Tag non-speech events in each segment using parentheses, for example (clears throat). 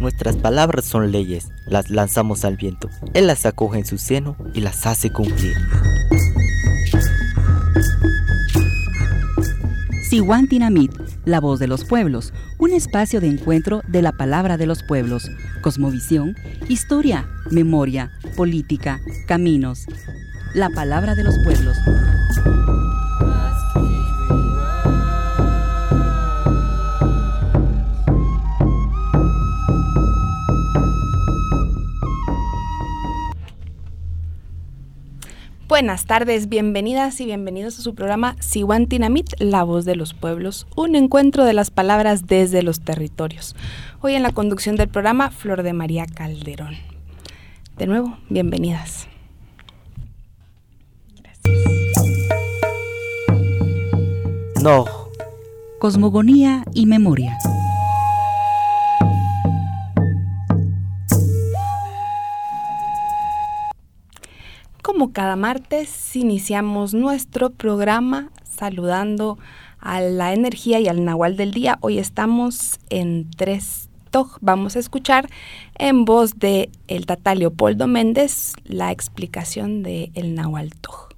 Nuestras palabras son leyes, las lanzamos al viento. Él las acoge en su seno y las hace cumplir. Siwantinamit, la voz de los pueblos, un espacio de encuentro de la palabra de los pueblos, cosmovisión, historia, memoria, política, caminos. La palabra de los pueblos. Buenas tardes, bienvenidas y bienvenidos a su programa Siwantinamit, la voz de los pueblos, un encuentro de las palabras desde los territorios. Hoy en la conducción del programa, Flor de María Calderón. De nuevo, bienvenidas. No, Cosmogonía y memoria. Como cada martes, iniciamos nuestro programa saludando a la energía y al nahual del día. Hoy estamos en tres toj. Vamos a escuchar en voz de el tata Leopoldo Méndez la explicación de el nahual toj.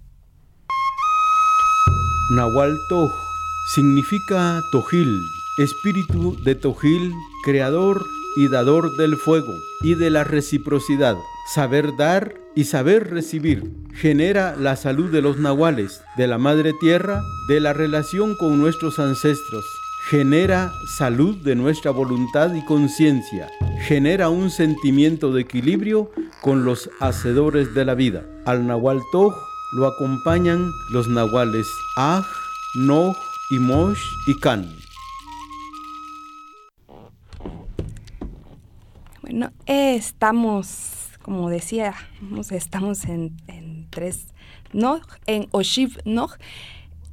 Nahual Toj significa Tojil, espíritu de Tojil, creador y dador del fuego y de la reciprocidad. Saber dar y saber recibir genera la salud de los nahuales, de la madre tierra, de la relación con nuestros ancestros. Genera salud de nuestra voluntad y conciencia. Genera un sentimiento de equilibrio con los hacedores de la vida. Al Nahual Toj lo acompañan los nahuales Aj, Noj, y Mosh y Kan. Bueno, estamos, como decía, estamos en, en tres Nog, en Oshiv Nog.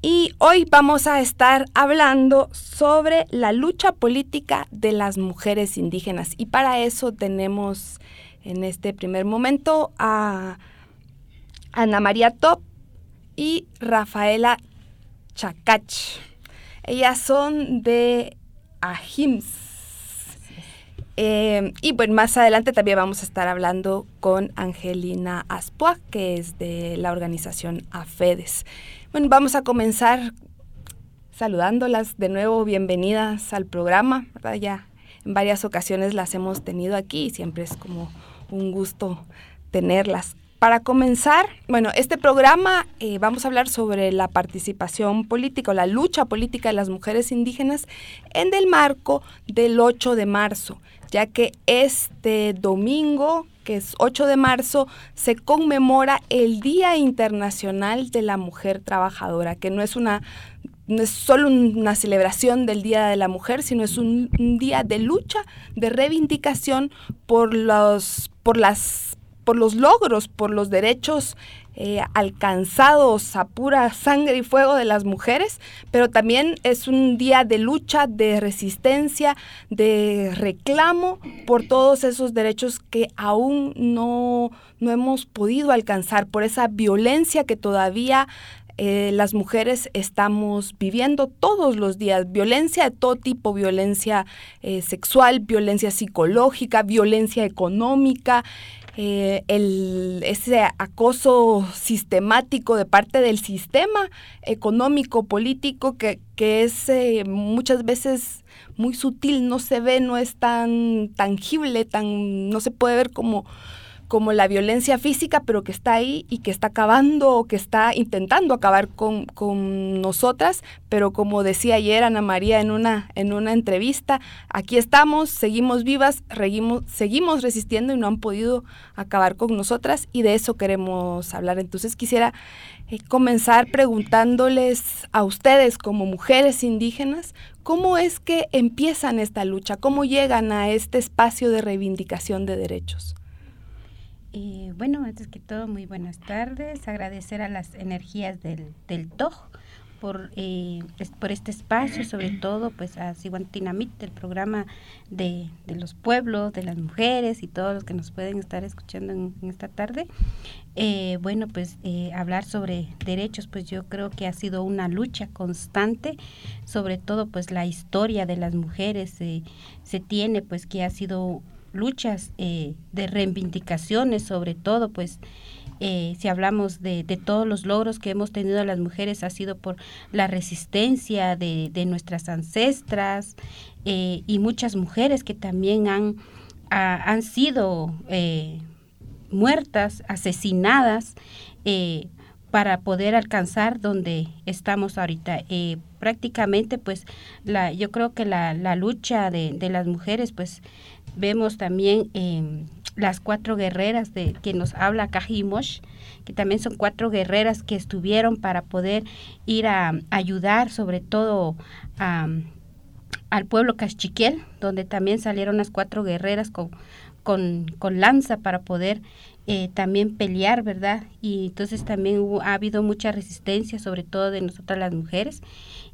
Y hoy vamos a estar hablando sobre la lucha política de las mujeres indígenas. Y para eso tenemos en este primer momento a Ana María Top y Rafaela Chacach. Ellas son de Ajims. Eh, y bueno, más adelante también vamos a estar hablando con Angelina Aspua, que es de la organización AFEDES. Bueno, vamos a comenzar saludándolas de nuevo, bienvenidas al programa. Ya en varias ocasiones las hemos tenido aquí y siempre es como un gusto tenerlas. Para comenzar, bueno, este programa eh, vamos a hablar sobre la participación política o la lucha política de las mujeres indígenas en el marco del 8 de marzo, ya que este domingo, que es 8 de marzo, se conmemora el Día Internacional de la Mujer Trabajadora, que no es una no es solo una celebración del Día de la Mujer, sino es un, un día de lucha, de reivindicación por los, por las por los logros, por los derechos eh, alcanzados a pura sangre y fuego de las mujeres, pero también es un día de lucha, de resistencia, de reclamo por todos esos derechos que aún no, no hemos podido alcanzar, por esa violencia que todavía eh, las mujeres estamos viviendo todos los días, violencia de todo tipo, violencia eh, sexual, violencia psicológica, violencia económica, eh, el, ese acoso sistemático de parte del sistema económico, político, que, que es eh, muchas veces muy sutil, no se ve, no es tan tangible, tan, no se puede ver como como la violencia física, pero que está ahí y que está acabando o que está intentando acabar con, con, nosotras, pero como decía ayer Ana María en una, en una entrevista, aquí estamos, seguimos vivas, seguimos, seguimos resistiendo y no han podido acabar con nosotras y de eso queremos hablar. Entonces quisiera eh, comenzar preguntándoles a ustedes como mujeres indígenas, ¿cómo es que empiezan esta lucha? ¿Cómo llegan a este espacio de reivindicación de derechos? Eh, bueno, antes que todo, muy buenas tardes. Agradecer a las energías del, del por, eh, por este espacio, sobre todo pues a Siguantinamit, el programa de, los pueblos, de las mujeres y todos los que nos pueden estar escuchando en, esta tarde. Eh, bueno, pues eh, hablar sobre derechos, pues yo creo que ha sido una lucha constante, sobre todo pues la historia de las mujeres se tiene pues que ha sido luchas de reivindicaciones, sobre todo pues eh, si hablamos de, todos los logros que hemos tenido las mujeres, ha sido por la resistencia de, nuestras ancestras eh, y muchas mujeres que también han, han sido eh, muertas, asesinadas para poder alcanzar donde estamos ahorita. prácticamente, pues, la, yo creo que la, la lucha de, de, las mujeres, pues, vemos también las cuatro guerreras de que nos habla Kajimosh, que también son cuatro guerreras que estuvieron para poder ir a, ayudar sobre todo al pueblo cachiquel, donde también salieron las cuatro guerreras con, con, con lanza para poder eh, también pelear, ¿verdad? Y entonces también ha habido mucha resistencia, sobre todo de nosotras las mujeres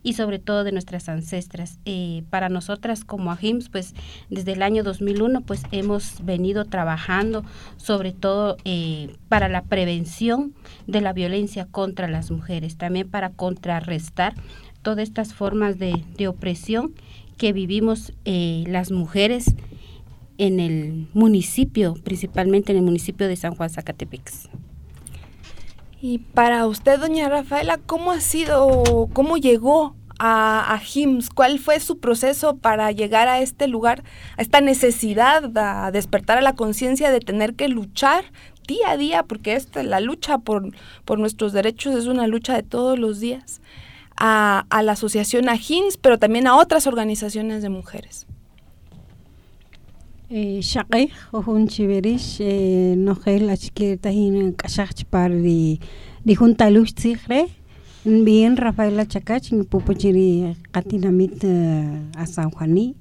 y sobre todo de nuestras ancestras. Eh, para nosotras como AJIMS, pues desde el año 2001, pues hemos venido trabajando sobre todo eh, para la prevención de la violencia contra las mujeres, también para contrarrestar todas estas formas de, opresión que vivimos eh, las mujeres en el municipio, principalmente en el municipio de San Juan Zacatepex. Y para usted, doña Rafaela, ¿cómo ha sido, cómo llegó a, a? ¿Cuál fue su proceso para llegar a este lugar, a esta necesidad, a despertar a la conciencia de tener que luchar día a día, porque esta, la lucha por, por nuestros derechos es una lucha de todos los días, a, la asociación HIMS, pero también a otras organizaciones de mujeres? Shaqay ojun chiverish nojel achkirta hin kashach par di di junta luz tzigre bien Rafaela Chacach mi pupuchiri katinamit a San Juaní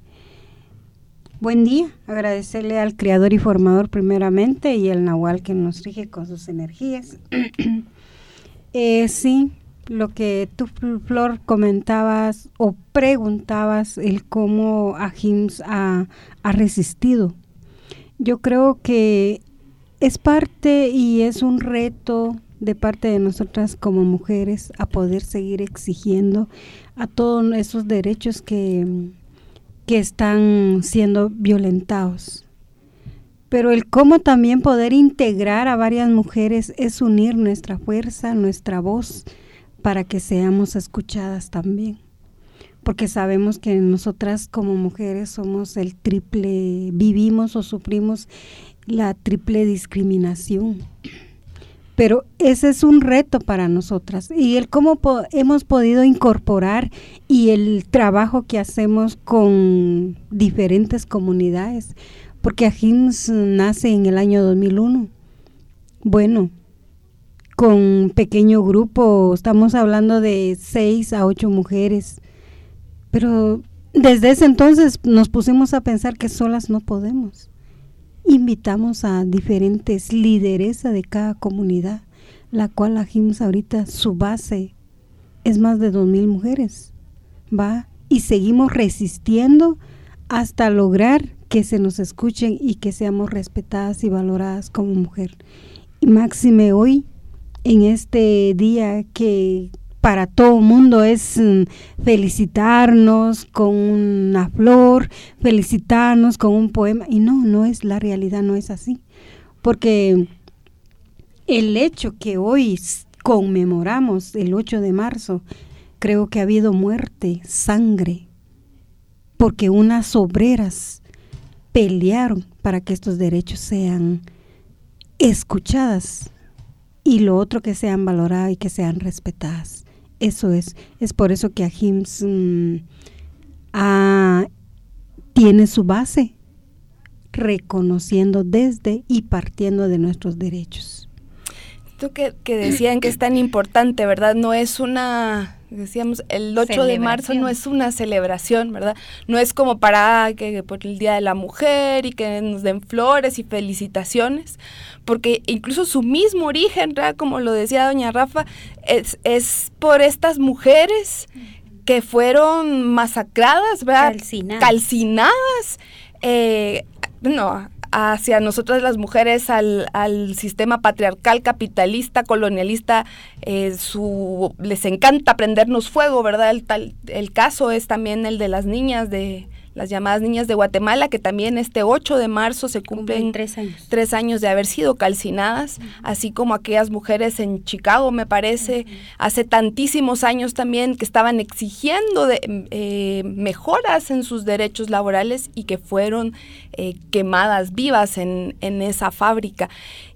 Buen día, agradecerle al Creador y Formador primeramente y el Nahual que nos rige con sus energías. (clears throat) eh, sí, lo que tú, Flor, comentabas o preguntabas, el cómo Ajims ha, ha resistido. Yo creo que es parte y es un reto de parte de nosotras como mujeres a poder seguir exigiendo a todos esos derechos que, que están siendo violentados. Pero el cómo también poder integrar a varias mujeres es unir nuestra fuerza, nuestra voz, para que seamos escuchadas también. Porque sabemos que nosotras como mujeres somos el triple, vivimos o sufrimos la triple discriminación. Pero ese es un reto para nosotras. Y el cómo hemos podido incorporar y el trabajo que hacemos con diferentes comunidades. Porque AJIMS nace en el año 2001. Bueno, con pequeño grupo, estamos hablando de seis a ocho mujeres, pero desde ese entonces nos pusimos a pensar que solas no podemos. Invitamos a diferentes lideresas de cada comunidad, la cual la ahorita su base es más de dos mil mujeres, va y seguimos resistiendo hasta lograr que se nos escuchen y que seamos respetadas y valoradas como mujer. Y máxime hoy en este día que para todo mundo es mm, felicitarnos con una flor, felicitarnos con un poema. Y no, no es la realidad, no es así. Porque el hecho que hoy conmemoramos el 8 de marzo, creo que ha habido muerte, sangre, porque unas obreras pelearon para que estos derechos sean escuchadas y lo otro que sean valoradas y que sean respetadas. Eso es, es por eso que AJIMS mm, tiene su base reconociendo desde y partiendo de nuestros derechos. Tú que, que decían que es tan importante, ¿verdad? No es una decíamos, el 8 de marzo no es una celebración, ¿verdad? No es como para que por el Día de la Mujer y que nos den flores y felicitaciones, porque incluso su mismo origen, ¿verdad? Como lo decía doña Rafa, es, es por estas mujeres que fueron masacradas, ¿verdad? Calcinadas. Calcinadas. Eh, no, hacia nosotras las mujeres, al, al sistema patriarcal, capitalista, colonialista, eh, su, les encanta prendernos fuego, ¿verdad? El, tal, el caso es también el de las niñas de las llamadas niñas de Guatemala, que también este 8 de marzo se cumplen, tres años. tres años de haber sido calcinadas, así como aquellas mujeres en Chicago, me parece, hace tantísimos años también que estaban exigiendo de, eh, mejoras en sus derechos laborales y que fueron eh, quemadas vivas en, en esa fábrica.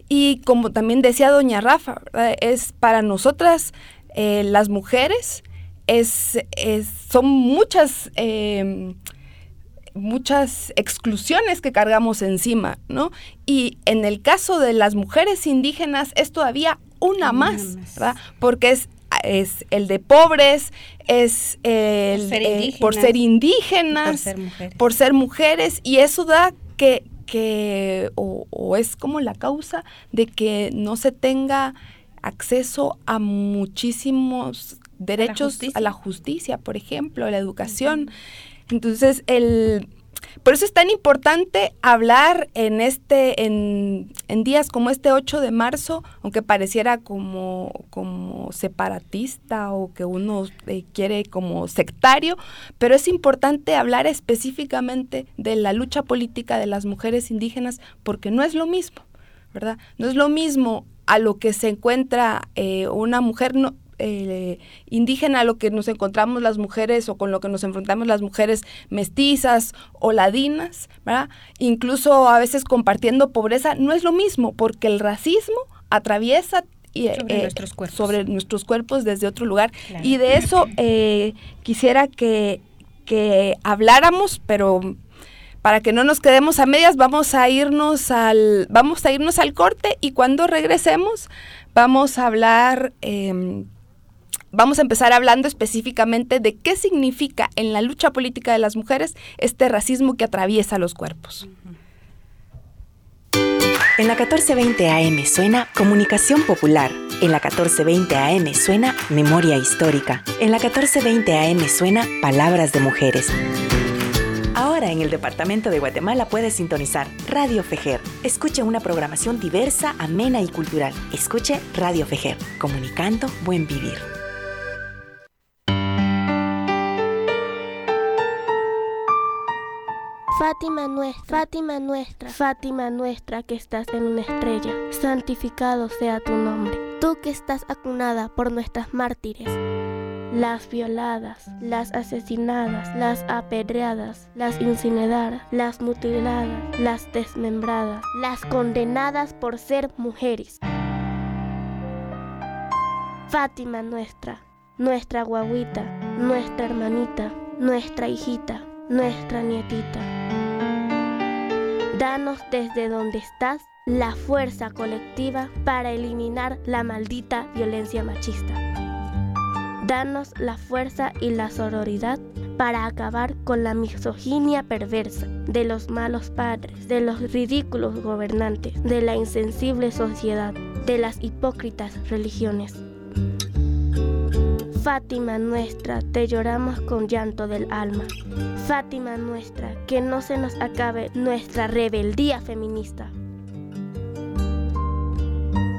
Y como también decía doña Rafa, ¿verdad? es para nosotras eh, las mujeres, es, es, son muchas eh, muchas exclusiones que cargamos encima, ¿no? Y en el caso de las mujeres indígenas es todavía una, Una más, más. ¿verdad? Porque es, es el de pobres, es el, ser eh, por ser indígenas, Por ser mujeres. por ser mujeres, y eso da que, que o, o es como la causa de que no se tenga acceso a muchísimos derechos justicia. a la justicia, por ejemplo, a la educación. Entonces, el, por eso es tan importante hablar en este, en, en días como este 8 de marzo, aunque pareciera como, como separatista o que uno eh, quiere como sectario, pero es importante hablar específicamente de la lucha política de las mujeres indígenas porque no es lo mismo, ¿verdad? No es lo mismo a lo que se encuentra eh, una mujer no, eh, indígena lo que nos encontramos las mujeres o con lo que nos enfrentamos las mujeres mestizas o ladinas, ¿verdad? Incluso a veces compartiendo pobreza, no es lo mismo porque el racismo atraviesa y, Sobre eh, nuestros cuerpos. sobre nuestros cuerpos desde otro lugar. Claro. Y de eso eh, quisiera que, que habláramos, pero para que no nos quedemos a medias, vamos a irnos al, vamos a irnos al corte y cuando regresemos vamos a hablar, eh, vamos a empezar hablando específicamente de qué significa en la lucha política de las mujeres este racismo que atraviesa los cuerpos. En la 1420 AM suena Comunicación Popular. En la 1420 AM suena Memoria Histórica. En la 1420 AM suena Palabras de Mujeres. Ahora en el Departamento de Guatemala puedes sintonizar Radio Fejer. Escuche una programación diversa, amena y cultural. Escuche Radio Fejer, comunicando buen vivir. Fátima nuestra, Fátima nuestra, Fátima nuestra que estás en una estrella, santificado sea tu nombre. Tú que estás acunada por nuestras mártires, las violadas, las asesinadas, las apedreadas, las incineradas, las mutiladas, las desmembradas, las condenadas por ser mujeres. Fátima nuestra, nuestra guaguita, nuestra hermanita, nuestra hijita, nuestra nietita. Danos desde donde estás la fuerza colectiva para eliminar la maldita violencia machista. Danos la fuerza y la sororidad para acabar con la misoginia perversa de los malos padres, de los ridículos gobernantes, de la insensible sociedad, de las hipócritas religiones. Fátima nuestra, te lloramos con llanto del alma. Fátima nuestra, que no se nos acabe nuestra rebeldía feminista.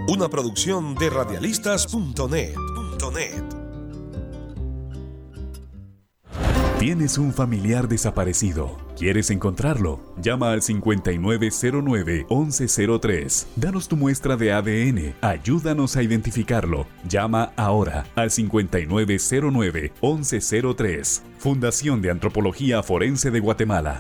Una producción de radialistas.net. .net. Tienes un familiar desaparecido. ¿Quieres encontrarlo? Llama al 5909-1103. Danos tu muestra de ADN. Ayúdanos a identificarlo. Llama ahora al 5909-1103. Fundación de Antropología Forense de Guatemala.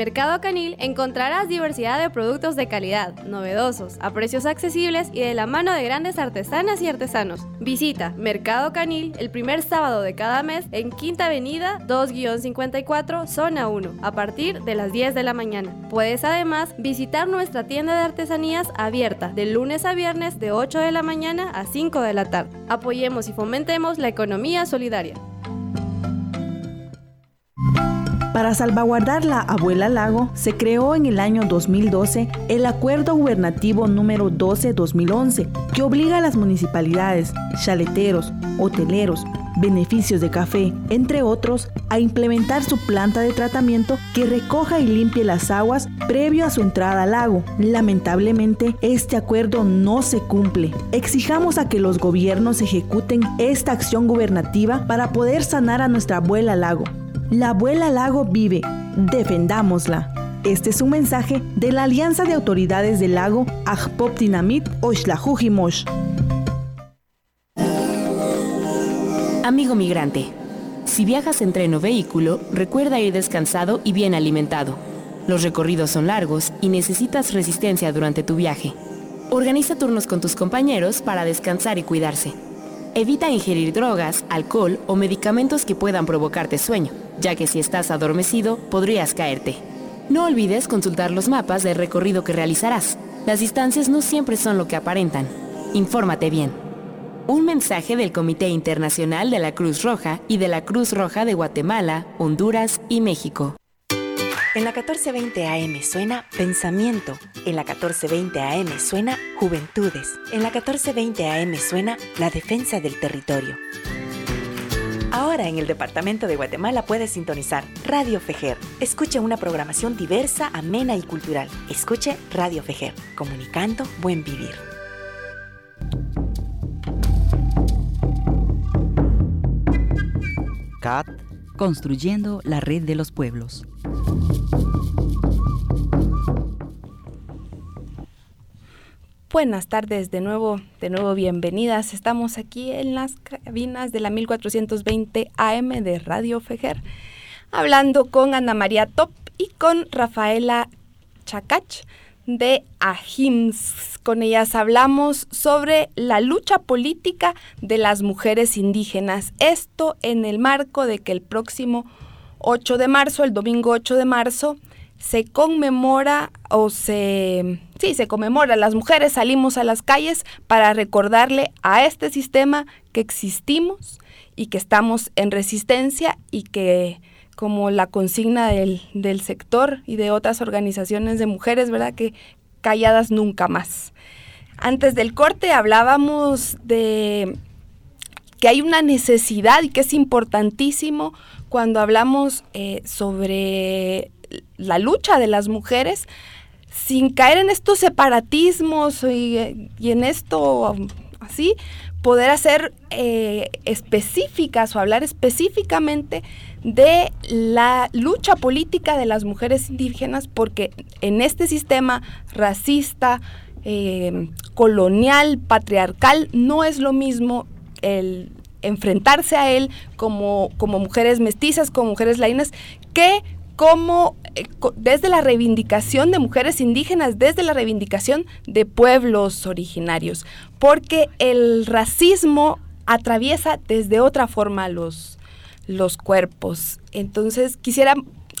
Mercado Canil encontrarás diversidad de productos de calidad, novedosos, a precios accesibles y de la mano de grandes artesanas y artesanos. Visita Mercado Canil el primer sábado de cada mes en Quinta Avenida 2-54, Zona 1, a partir de las 10 de la mañana. Puedes además visitar nuestra tienda de artesanías abierta de lunes a viernes de 8 de la mañana a 5 de la tarde. Apoyemos y fomentemos la economía solidaria. Para salvaguardar la abuela lago, se creó en el año 2012 el Acuerdo Gubernativo número 12-2011, que obliga a las municipalidades, chaleteros, hoteleros, beneficios de café, entre otros, a implementar su planta de tratamiento que recoja y limpie las aguas previo a su entrada al lago. Lamentablemente, este acuerdo no se cumple. Exijamos a que los gobiernos ejecuten esta acción gubernativa para poder sanar a nuestra abuela lago. La abuela lago vive, defendámosla. Este es un mensaje de la Alianza de Autoridades del Lago Ajpop Dinamit Oshlajujimosh. Amigo migrante, si viajas en tren o vehículo, recuerda ir descansado y bien alimentado. Los recorridos son largos y necesitas resistencia durante tu viaje. Organiza turnos con tus compañeros para descansar y cuidarse. Evita ingerir drogas, alcohol o medicamentos que puedan provocarte sueño, ya que si estás adormecido podrías caerte. No olvides consultar los mapas del recorrido que realizarás. Las distancias no siempre son lo que aparentan. Infórmate bien. Un mensaje del Comité Internacional de la Cruz Roja y de la Cruz Roja de Guatemala, Honduras y México. En la 1420 AM suena Pensamiento. En la 1420 AM suena Juventudes. En la 1420 AM suena La Defensa del Territorio. Ahora en el Departamento de Guatemala puedes sintonizar Radio Fejer. Escuche una programación diversa, amena y cultural. Escuche Radio Fejer, comunicando buen vivir. CAT Construyendo la red de los pueblos. Buenas tardes, de nuevo, de nuevo bienvenidas. Estamos aquí en las cabinas de la 1420 AM de Radio Fejer, hablando con Ana María Top y con Rafaela Chacach de AJIMS. Con ellas hablamos sobre la lucha política de las mujeres indígenas. Esto en el marco de que el próximo 8 de marzo, el domingo 8 de marzo, se conmemora o se sí, se conmemora, las mujeres salimos a las calles para recordarle a este sistema que existimos y que estamos en resistencia y que como la consigna del, del sector y de otras organizaciones de mujeres, ¿verdad? Que calladas nunca más. Antes del corte hablábamos de que hay una necesidad y que es importantísimo cuando hablamos eh, sobre la lucha de las mujeres, sin caer en estos separatismos y, en esto así, poder hacer eh, específicas o hablar específicamente de la lucha política de las mujeres indígenas, porque en este sistema racista, eh, colonial, patriarcal, no es lo mismo el enfrentarse a él como, como mujeres mestizas, como mujeres lainas, que como eh, desde la reivindicación de mujeres indígenas, desde la reivindicación de pueblos originarios, porque el racismo atraviesa desde otra forma los, los cuerpos. Entonces quisiera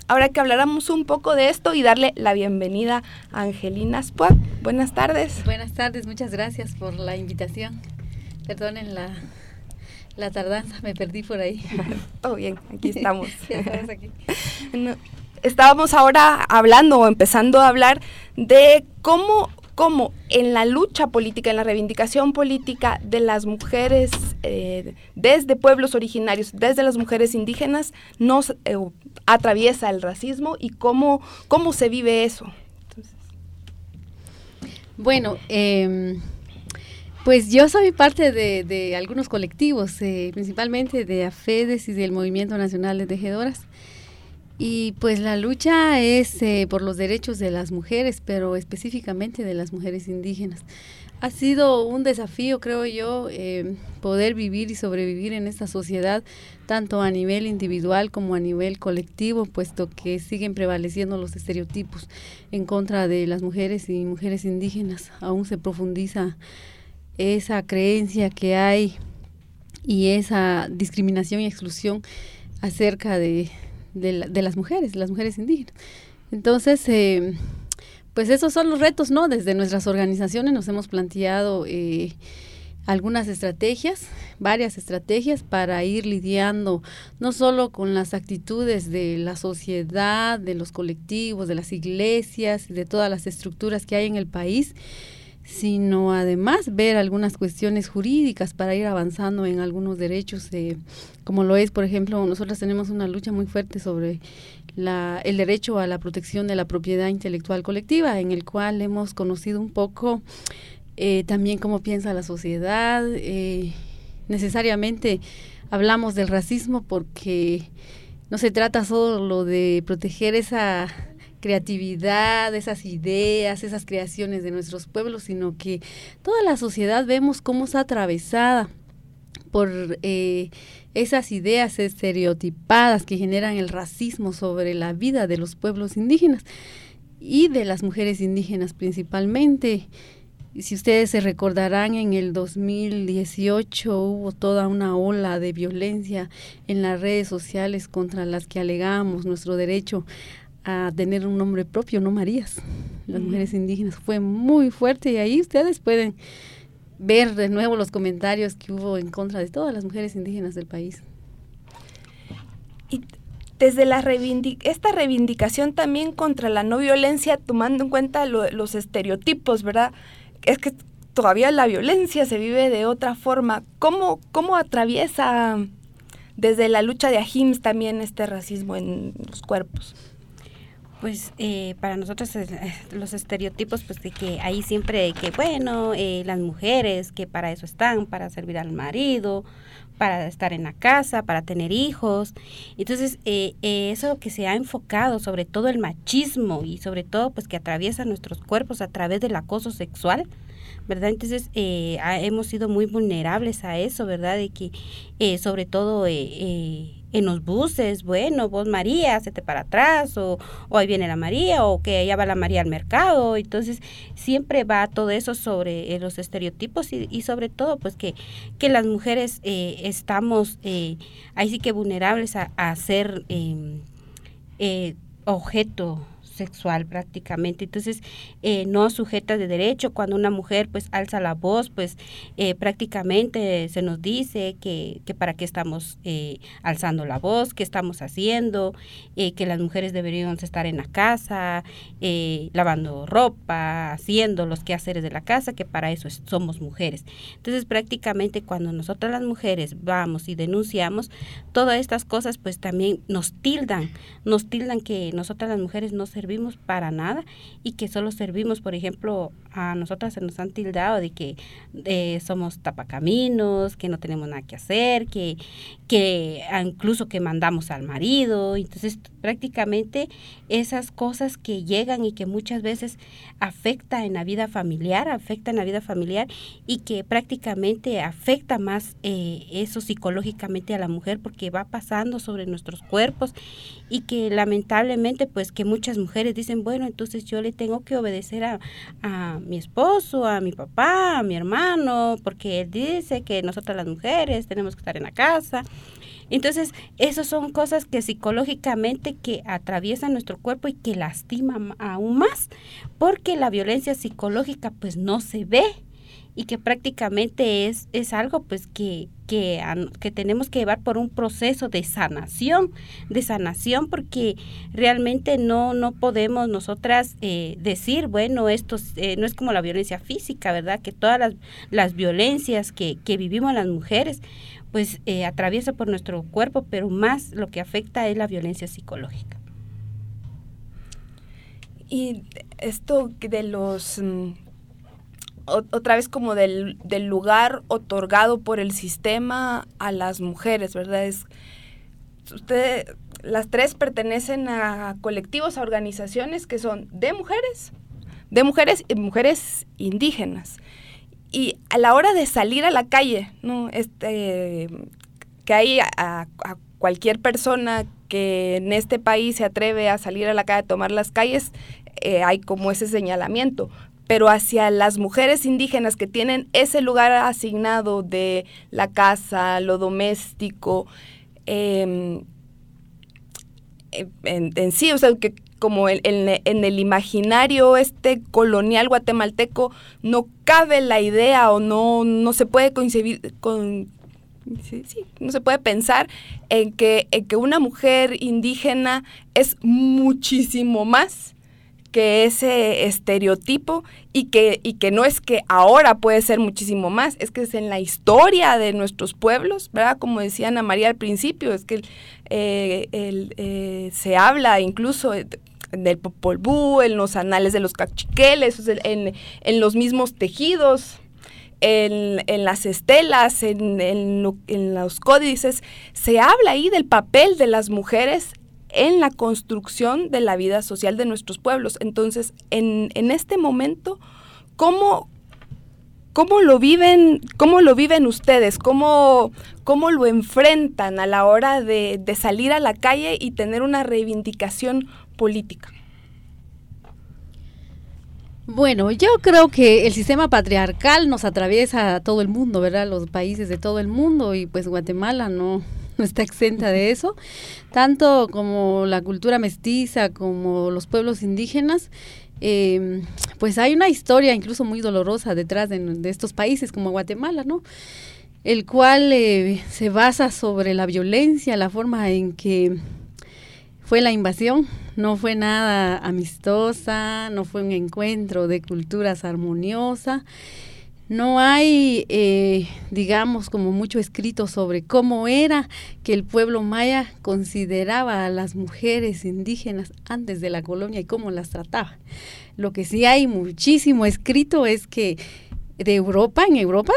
ahora que habláramos un poco de esto y darle la bienvenida a Angelina Spuak. Buenas tardes. Buenas tardes, muchas gracias por la invitación. Perdonen la, la tardanza, me perdí por ahí. Todo (laughs) bien, aquí (laughs) estamos. (laughs) estábamos ahora hablando o empezando a hablar de cómo, cómo en la lucha política, en la reivindicación política de las mujeres eh, desde pueblos originarios, desde las mujeres indígenas, nos eh, atraviesa el racismo y cómo, cómo se vive eso. Bueno, eh, pues yo soy parte de, algunos colectivos, eh, principalmente de AFEDES y del Movimiento Nacional de Tejedoras. Y pues la lucha es eh, por los derechos de las mujeres, pero específicamente de las mujeres indígenas. Ha sido un desafío, creo yo, eh, poder vivir y sobrevivir en esta sociedad, tanto a nivel individual como a nivel colectivo, puesto que siguen prevaleciendo los estereotipos en contra de las mujeres y mujeres indígenas. Aún se profundiza esa creencia que hay y esa discriminación y exclusión acerca de, de, las mujeres, las mujeres indígenas. Entonces, eh, pues esos son los retos, ¿no? Desde nuestras organizaciones nos hemos planteado eh, algunas estrategias, varias estrategias para ir lidiando no solo con las actitudes de la sociedad, de los colectivos, de las iglesias, de todas las estructuras que hay en el país, sino además ver algunas cuestiones jurídicas para ir avanzando en algunos derechos, como lo es, por ejemplo, nosotros tenemos una lucha muy fuerte sobre la, el derecho a la protección de la propiedad intelectual colectiva, en el cual hemos conocido un poco eh, también cómo piensa la sociedad. Eh, necesariamente hablamos del racismo porque no se trata solo de proteger esa creatividad, esas ideas, esas creaciones de nuestros pueblos, sino que toda la sociedad vemos cómo está atravesada por eh, esas ideas estereotipadas que generan el racismo sobre la vida de los pueblos indígenas y de las mujeres indígenas principalmente. Si ustedes se recordarán, en el 2018 hubo toda una ola de violencia en las redes sociales contra las que alegamos nuestro derecho a tener un nombre propio, no Marías, las mujeres indígenas. Fue muy fuerte y ahí ustedes pueden ver de nuevo los comentarios que hubo en contra de todas las mujeres indígenas del país. Y desde la esta reivindicación también contra la no violencia, tomando en cuenta los estereotipos, ¿verdad? Es que todavía la violencia se vive de otra forma. ¿Cómo, cómo atraviesa desde la lucha de Ajims también este racismo en los cuerpos? Pues eh, para nosotros los estereotipos, pues de que ahí siempre que, bueno, eh, las mujeres que para eso están, para servir al marido, para estar en la casa, para tener hijos. Entonces, eh, eso que se ha enfocado sobre todo el machismo y sobre todo pues que atraviesa nuestros cuerpos a través del acoso sexual, ¿verdad? Entonces, hemos sido muy vulnerables a eso, ¿verdad? De que sobre todo en los buses, bueno, vos María, hacete para atrás, o, o, ahí viene la María, o que ya va la María al mercado. Entonces, siempre va todo eso sobre eh, los estereotipos y, y, sobre todo, pues que, que las mujeres eh, estamos eh, ahí sí que vulnerables a, a ser em, objeto sexual prácticamente. Entonces, eh, no sujeta de derecho. Cuando una mujer pues alza la voz, pues eh, prácticamente se nos dice que, que para qué estamos eh, alzando la voz, qué estamos haciendo, que las mujeres deberían estar en la casa, lavando ropa, haciendo los quehaceres de la casa, que para eso somos mujeres. Entonces, prácticamente cuando nosotras las mujeres vamos y denunciamos, todas estas cosas pues también nos tildan, nos tildan que nosotras las mujeres no servimos servimos para nada y que solo servimos, por ejemplo, a nosotras se nos han tildado de que eh, somos tapacaminos, que no tenemos nada que hacer, que, que incluso que mandamos al marido. Entonces, prácticamente esas cosas que llegan y que muchas veces afecta en la vida familiar, afecta en la vida familiar y que prácticamente afecta más eh, eso psicológicamente a la mujer porque va pasando sobre nuestros cuerpos y que lamentablemente pues que muchas mujeres dicen, bueno, entonces yo le tengo que obedecer a, a mi esposo, a mi papá, a mi hermano, porque él dice que nosotras las mujeres tenemos que estar en la casa. Entonces, esas son cosas que psicológicamente que atraviesan nuestro cuerpo y que lastiman aún más, porque la violencia psicológica pues no se ve y que prácticamente es, es algo pues que, que, que, tenemos que llevar por un proceso de sanación, de sanación porque realmente no, no podemos nosotras eh, decir, bueno, esto eh, no es como la violencia física, ¿verdad? Que todas las, las violencias que, que vivimos las mujeres pues eh, atraviesa por nuestro cuerpo, pero más lo que afecta es la violencia psicológica. Y esto de los mm, otra vez como del, del, lugar otorgado por el sistema a las mujeres, ¿verdad? Es, usted, las tres pertenecen a colectivos, a organizaciones que son de mujeres, de mujeres y mujeres indígenas. Y a la hora de salir a la calle, ¿no? Este, que hay a, cualquier persona que en este país se atreve a salir a la calle, a tomar las calles, eh, hay como ese señalamiento. Pero hacia las mujeres indígenas que tienen ese lugar asignado de la casa, lo doméstico, em, en, sí, o sea, que como en, el imaginario este colonial guatemalteco no cabe la idea o no, no se puede concebir, con, no se puede pensar en que, en que una mujer indígena es muchísimo más que ese estereotipo y que, y que no es que ahora puede ser muchísimo más, es que es en la historia de nuestros pueblos, ¿verdad? Como decía Ana María al principio, es que eh, eh, se habla incluso del Popol Vuh, en los anales de los cachiqueles, en, en los mismos tejidos, en, en, las estelas, en, en, los códices, se habla ahí del papel de las mujeres en la construcción de la vida social de nuestros pueblos. Entonces, en, en este momento, ¿cómo, ¿Cómo lo viven, cómo lo viven ustedes? ¿Cómo, cómo lo enfrentan a la hora de, de, salir a la calle y tener una reivindicación política? Bueno, yo creo que el sistema patriarcal nos atraviesa a todo el mundo, ¿verdad? Los países de todo el mundo y pues Guatemala no, no (laughs) está exenta de eso, tanto como la cultura mestiza, como los pueblos indígenas. Eh, pues hay una historia incluso muy dolorosa detrás de, estos países como Guatemala, ¿no? El cual eh, se basa sobre la violencia, la forma en que fue la invasión, no fue nada amistosa, no fue un encuentro de culturas armoniosa no hay, eh, digamos, como mucho escrito sobre cómo era que el pueblo maya consideraba a las mujeres indígenas antes de la colonia y cómo las trataba. Lo que sí hay muchísimo escrito es que de Europa, en Europa,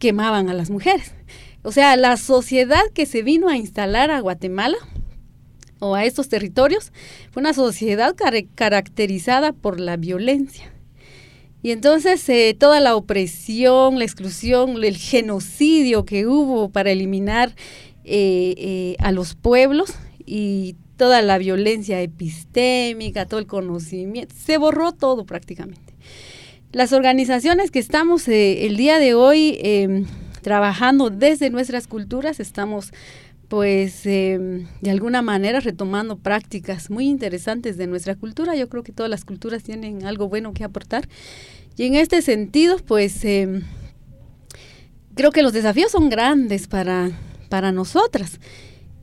quemaban a las mujeres. O sea, la sociedad que se vino a instalar a Guatemala o a estos territorios fue una sociedad caracterizada por la violencia y entonces eh, toda la opresión, la exclusión, el genocidio que hubo para eliminar eh, eh, a los pueblos y toda la violencia epistémica, todo el conocimiento, se borró todo prácticamente. Las organizaciones que estamos el día de hoy em, trabajando desde nuestras culturas, estamos pues em, de alguna manera retomando prácticas muy interesantes de nuestra cultura. Yo creo que todas las culturas tienen algo bueno que aportar. Y en este sentido, pues em, creo que los desafíos son grandes para, para nosotras.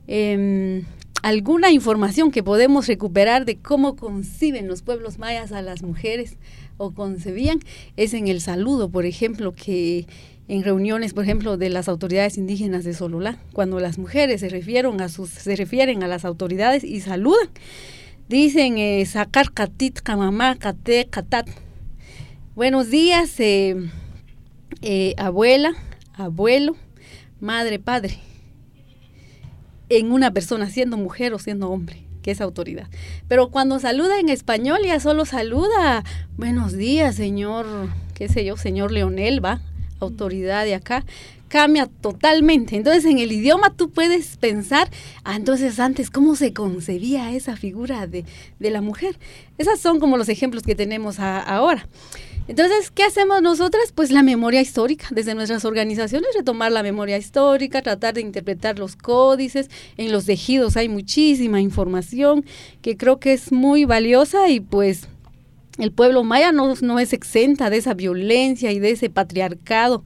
Em, alguna información que podemos recuperar de cómo conciben los pueblos mayas a las mujeres o concebían es en el saludo, por ejemplo, que en reuniones, por ejemplo, de las autoridades indígenas de Sololá, cuando las mujeres se refieren a sus, se refieren a las autoridades y saludan, dicen eh, sacar katit kamamá kate katat. Buenos días, eh, eh, abuela, abuelo, madre, padre, en una persona, siendo mujer o siendo hombre que es autoridad. Pero cuando saluda en español ya solo saluda, buenos días, señor, qué sé yo, señor Leonel, va, autoridad de acá, cambia totalmente. Entonces en el idioma tú puedes pensar, ah, entonces antes, ¿cómo se concebía esa figura de, de la mujer? Esos son como los ejemplos que tenemos ahora. Entonces, ¿qué hacemos nosotras? Pues la memoria histórica, desde nuestras organizaciones, retomar la memoria histórica, tratar de interpretar los códices. En los tejidos hay muchísima información que creo que es muy valiosa y pues el pueblo maya no, no es exenta de esa violencia y de ese patriarcado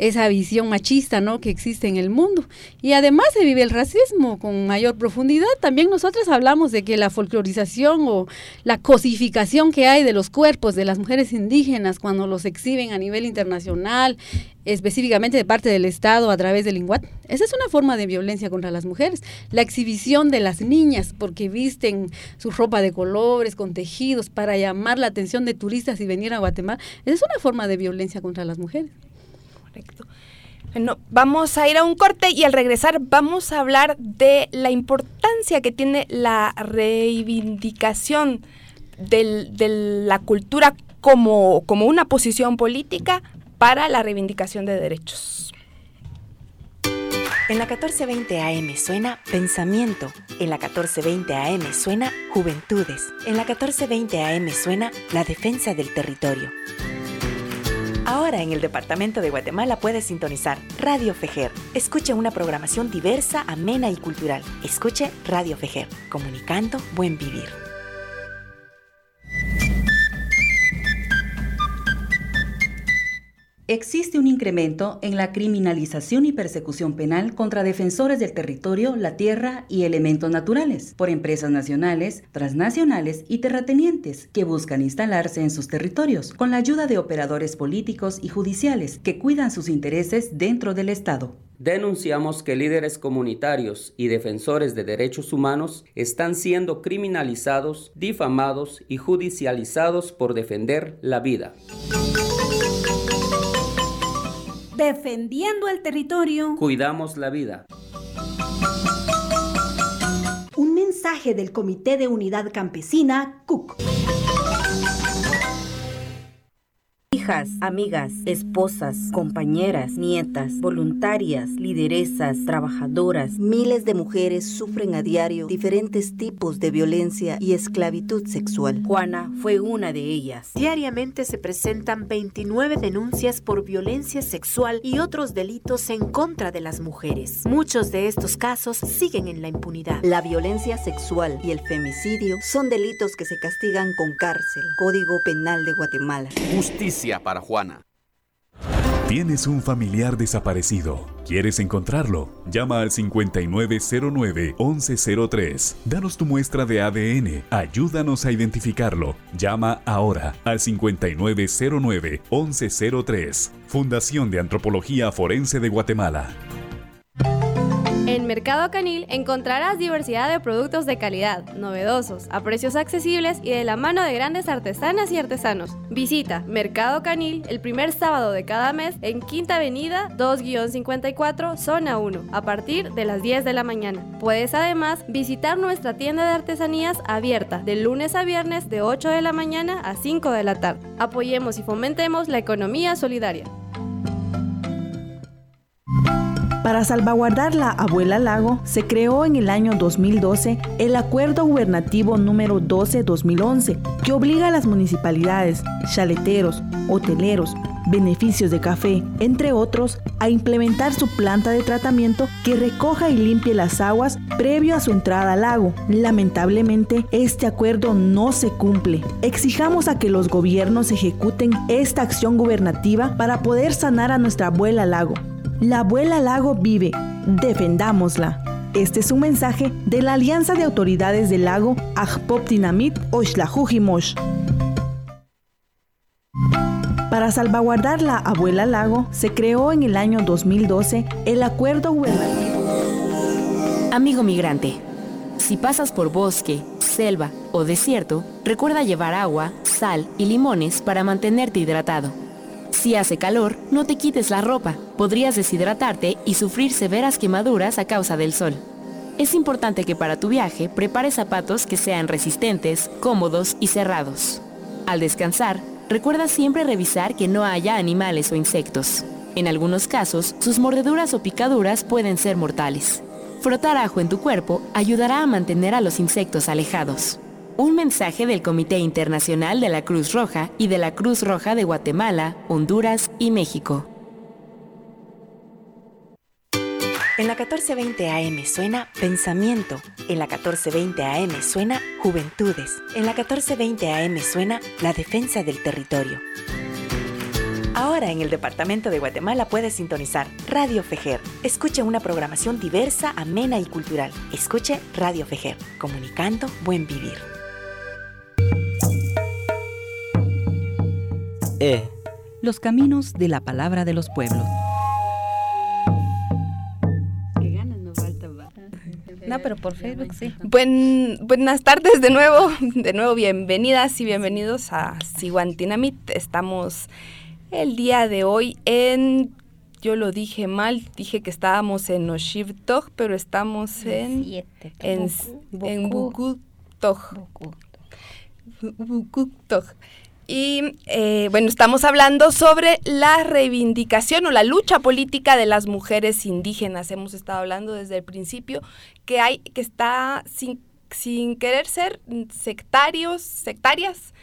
esa visión machista ¿no? que existe en el mundo. Y además se vive el racismo con mayor profundidad. También nosotros hablamos de que la folclorización o la cosificación que hay de los cuerpos de las mujeres indígenas cuando los exhiben a nivel internacional, específicamente de parte del Estado a través del INGUAT. Esa es una forma de violencia contra las mujeres. La exhibición de las niñas porque visten su ropa de colores, con tejidos, para llamar la atención de turistas y venir a Guatemala. Esa es una forma de violencia contra las mujeres. Correcto. Bueno, vamos a ir a un corte y al regresar vamos a hablar de la importancia que tiene la reivindicación de la cultura como, como una posición política para la reivindicación de derechos. En la 1420 AM suena Pensamiento. En la 1420 AM suena Juventudes. En la 1420 AM suena La Defensa del Territorio. Ahora en el Departamento de Guatemala puedes sintonizar Radio Fejer. Escuche una programación diversa, amena y cultural. Escuche Radio Fejer, comunicando buen vivir. Existe un incremento en la criminalización y persecución penal contra defensores del territorio, la tierra y elementos naturales por empresas nacionales, transnacionales y terratenientes que buscan instalarse en sus territorios con la ayuda de operadores políticos y judiciales que cuidan sus intereses dentro del Estado. Denunciamos que líderes comunitarios y defensores de derechos humanos están siendo criminalizados, difamados y judicializados por defender la vida defendiendo el territorio. Cuidamos la vida. Un mensaje del Comité de Unidad Campesina, CUC hijas, amigas, esposas, compañeras, nietas, voluntarias, lideresas, trabajadoras. Miles de mujeres sufren a diario diferentes tipos de violencia y esclavitud sexual. Juana fue una de ellas. Diariamente se presentan 29 denuncias por violencia sexual y otros delitos en contra de las mujeres. Muchos de estos casos siguen en la impunidad. La violencia sexual y el femicidio son delitos que se castigan con cárcel. Código Penal de Guatemala. Justicia para Juana. Tienes un familiar desaparecido. ¿Quieres encontrarlo? Llama al 5909-1103. Danos tu muestra de ADN. Ayúdanos a identificarlo. Llama ahora al 5909-1103. Fundación de Antropología Forense de Guatemala. En Mercado Canil encontrarás diversidad de productos de calidad, novedosos, a precios accesibles y de la mano de grandes artesanas y artesanos. Visita Mercado Canil el primer sábado de cada mes en Quinta Avenida 2-54, Zona 1, a partir de las 10 de la mañana. Puedes además visitar nuestra tienda de artesanías abierta de lunes a viernes de 8 de la mañana a 5 de la tarde. Apoyemos y fomentemos la economía solidaria. Para salvaguardar la abuela lago, se creó en el año 2012 el Acuerdo Gubernativo número 12-2011, que obliga a las municipalidades, chaleteros, hoteleros, beneficios de café, entre otros, a implementar su planta de tratamiento que recoja y limpie las aguas previo a su entrada al lago. Lamentablemente, este acuerdo no se cumple. Exijamos a que los gobiernos ejecuten esta acción gubernativa para poder sanar a nuestra abuela lago. La abuela lago vive, defendámosla. Este es un mensaje de la Alianza de Autoridades del Lago Ajpop-Dinamit Oshlajujimosh. Para salvaguardar la abuela lago, se creó en el año 2012 el Acuerdo Gubernativo. Amigo migrante, si pasas por bosque, selva o desierto, recuerda llevar agua, sal y limones para mantenerte hidratado. Si hace calor, no te quites la ropa. Podrías deshidratarte y sufrir severas quemaduras a causa del sol. Es importante que para tu viaje prepares zapatos que sean resistentes, cómodos y cerrados. Al descansar, recuerda siempre revisar que no haya animales o insectos. En algunos casos, sus mordeduras o picaduras pueden ser mortales. Frotar ajo en tu cuerpo ayudará a mantener a los insectos alejados. Un mensaje del Comité Internacional de la Cruz Roja y de la Cruz Roja de Guatemala, Honduras y México. En la 1420 AM suena Pensamiento. En la 1420 AM suena Juventudes. En la 1420 AM suena La Defensa del Territorio. Ahora en el Departamento de Guatemala puedes sintonizar Radio Fejer. Escuche una programación diversa, amena y cultural. Escuche Radio Fejer, comunicando buen vivir. E. Los caminos de la palabra de los pueblos. No, pero por Facebook sí. buenas tardes de nuevo, de nuevo bienvenidas y bienvenidos a Siguantinamit. Estamos el día de hoy en yo lo dije mal, dije que estábamos en Oshivtog, pero estamos en Siete. en, en. Y eh, bueno, estamos hablando sobre la reivindicación o la lucha política de las mujeres indígenas. Hemos estado hablando desde el principio que hay, que está sin, sin querer ser sectarios, sectarias,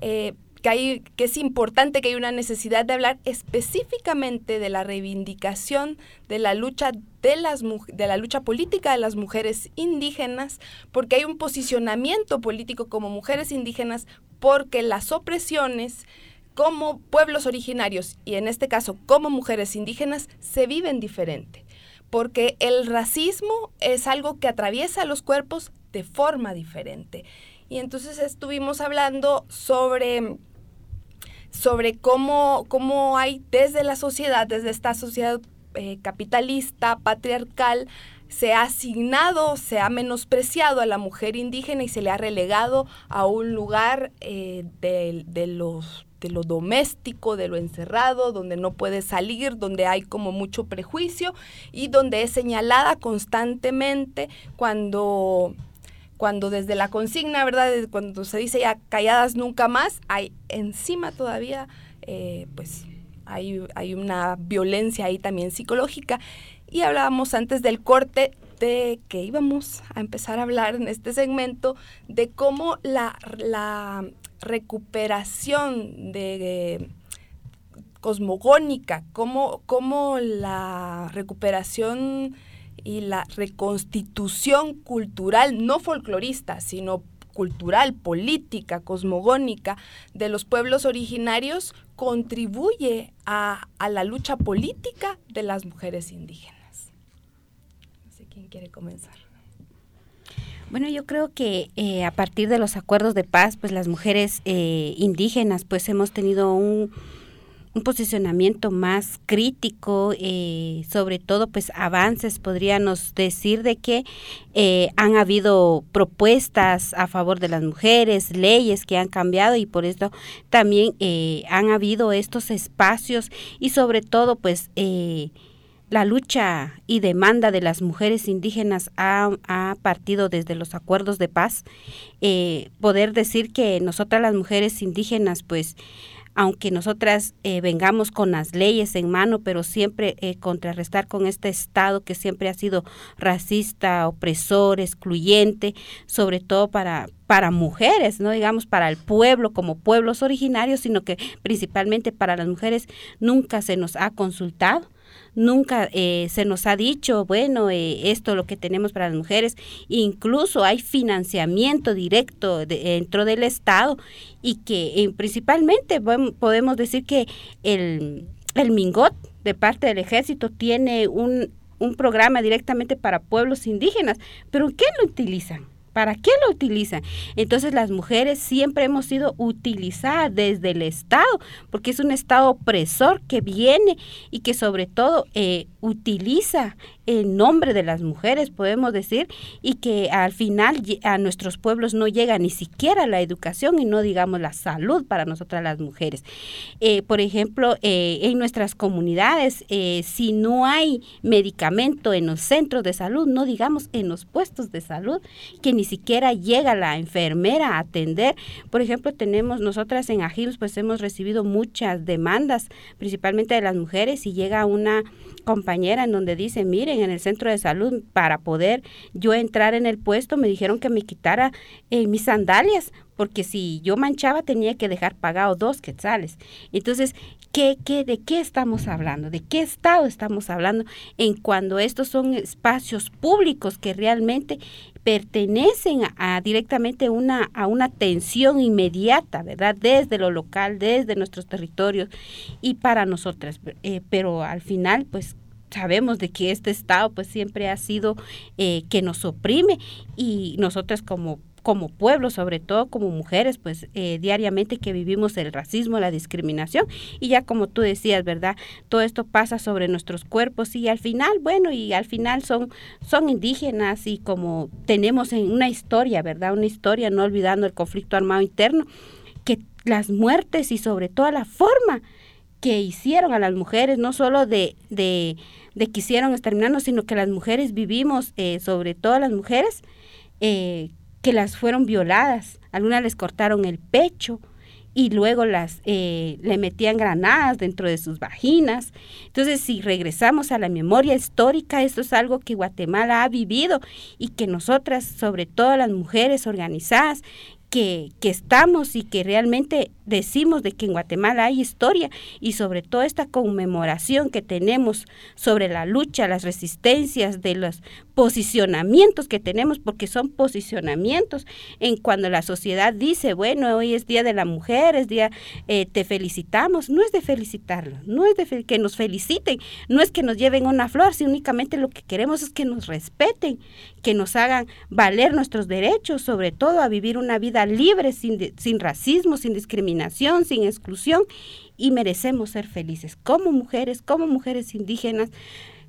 eh, que, hay, que es importante que hay una necesidad de hablar específicamente de la reivindicación de la lucha de, las, de la lucha política de las mujeres indígenas, porque hay un posicionamiento político como mujeres indígenas, porque las opresiones como pueblos originarios y en este caso como mujeres indígenas se viven diferente, porque el racismo es algo que atraviesa los cuerpos de forma diferente. Y entonces estuvimos hablando sobre sobre cómo, cómo hay desde la sociedad, desde esta sociedad eh, capitalista, patriarcal, se ha asignado, se ha menospreciado a la mujer indígena y se le ha relegado a un lugar eh, de, los de lo doméstico, de lo encerrado, donde no puede salir, donde hay como mucho prejuicio y donde es señalada constantemente cuando cuando desde la consigna, ¿verdad? Cuando se dice ya calladas nunca más, hay encima todavía, eh, pues hay, hay una violencia ahí también psicológica. Y hablábamos antes del corte de que íbamos a empezar a hablar en este segmento de cómo la, la recuperación de cosmogónica, cómo, cómo la recuperación y la reconstitución cultural, no folclorista, sino cultural, política, cosmogónica de los pueblos originarios contribuye a, a, la lucha política de las mujeres indígenas. Quiere comenzar. Bueno, yo creo que eh, a partir de los acuerdos de paz, pues las mujeres eh, indígenas, pues hemos tenido un, posicionamiento más crítico, eh, sobre todo pues avances, podríamos decir de que han habido propuestas a favor de las mujeres, leyes que han cambiado y por esto también han habido estos espacios y sobre todo pues la lucha y demanda de las mujeres indígenas ha, ha partido desde los acuerdos de paz. Eh, poder decir que nosotras las mujeres indígenas, pues, aunque nosotras eh, vengamos con las leyes en mano, pero siempre eh, contrarrestar con este Estado que siempre ha sido racista, opresor, excluyente, sobre todo para, para mujeres, no digamos para el pueblo como pueblos originarios, sino que principalmente para las mujeres nunca se nos ha consultado nunca eh, se nos ha dicho, bueno, eh, esto es lo que tenemos para las mujeres, incluso hay financiamiento directo de, dentro del Estado y que eh, principalmente podemos decir que el, el Mingot de parte del ejército tiene un, un programa directamente para pueblos indígenas, pero ¿qué lo utilizan? ¿Para qué lo utilizan? Entonces las mujeres siempre hemos sido utilizadas desde el Estado, porque es un Estado opresor que viene y que sobre todo eh, utiliza el nombre de las mujeres, podemos decir, y que al final a nuestros pueblos no llega ni siquiera la educación y no digamos la salud para nosotras las mujeres. Eh, por ejemplo, eh, en nuestras comunidades, eh, si no hay medicamento en los centros de salud, no digamos en los puestos de salud, que ni siquiera llega la enfermera a atender. Por ejemplo, tenemos nosotras en Agilos, pues hemos recibido muchas demandas, principalmente de las mujeres, y llega una compañera en donde dice, miren, en el centro de salud, para poder yo entrar en el puesto, me dijeron que me quitara eh, mis sandalias, porque si yo manchaba tenía que dejar pagado dos quetzales. Entonces, ¿qué, qué, ¿de qué estamos hablando? ¿De qué estado estamos hablando en cuando estos son espacios públicos que realmente pertenecen a, directamente una, a una atención inmediata, ¿verdad? Desde lo local, desde nuestros territorios y para nosotras. Eh, pero al final, pues sabemos de que este Estado pues siempre ha sido eh, que nos oprime y nosotras como como pueblo, sobre todo como mujeres, pues eh, diariamente que vivimos el racismo, la discriminación y ya como tú decías, ¿verdad? Todo esto pasa sobre nuestros cuerpos y al final, bueno, y al final son, son indígenas y como tenemos en una historia, ¿verdad? Una historia, no olvidando el conflicto armado interno, que las muertes y sobre todo la forma que hicieron a las mujeres, no solo de, de, de que hicieron exterminarnos, sino que las mujeres vivimos, eh, sobre todo las mujeres, eh, que las fueron violadas. Algunas les cortaron el pecho, y luego las eh, le metían granadas dentro de sus vaginas. Entonces, si regresamos a la memoria histórica, esto es algo que Guatemala ha vivido y que nosotras, sobre todo las mujeres organizadas, que, que, estamos y que realmente decimos de que en Guatemala hay historia y sobre todo esta conmemoración que tenemos sobre la lucha, las resistencias de los posicionamientos que tenemos, porque son posicionamientos. En cuando la sociedad dice, bueno, hoy es Día de la Mujer, es Día, eh, te felicitamos, no es de felicitarlo, no es de que nos feliciten, no es que nos lleven una flor, si únicamente lo que queremos es que nos respeten, que nos hagan valer nuestros derechos, sobre todo a vivir una vida libre, sin, sin racismo, sin discriminación, sin exclusión, y merecemos ser felices. Como mujeres, como mujeres indígenas,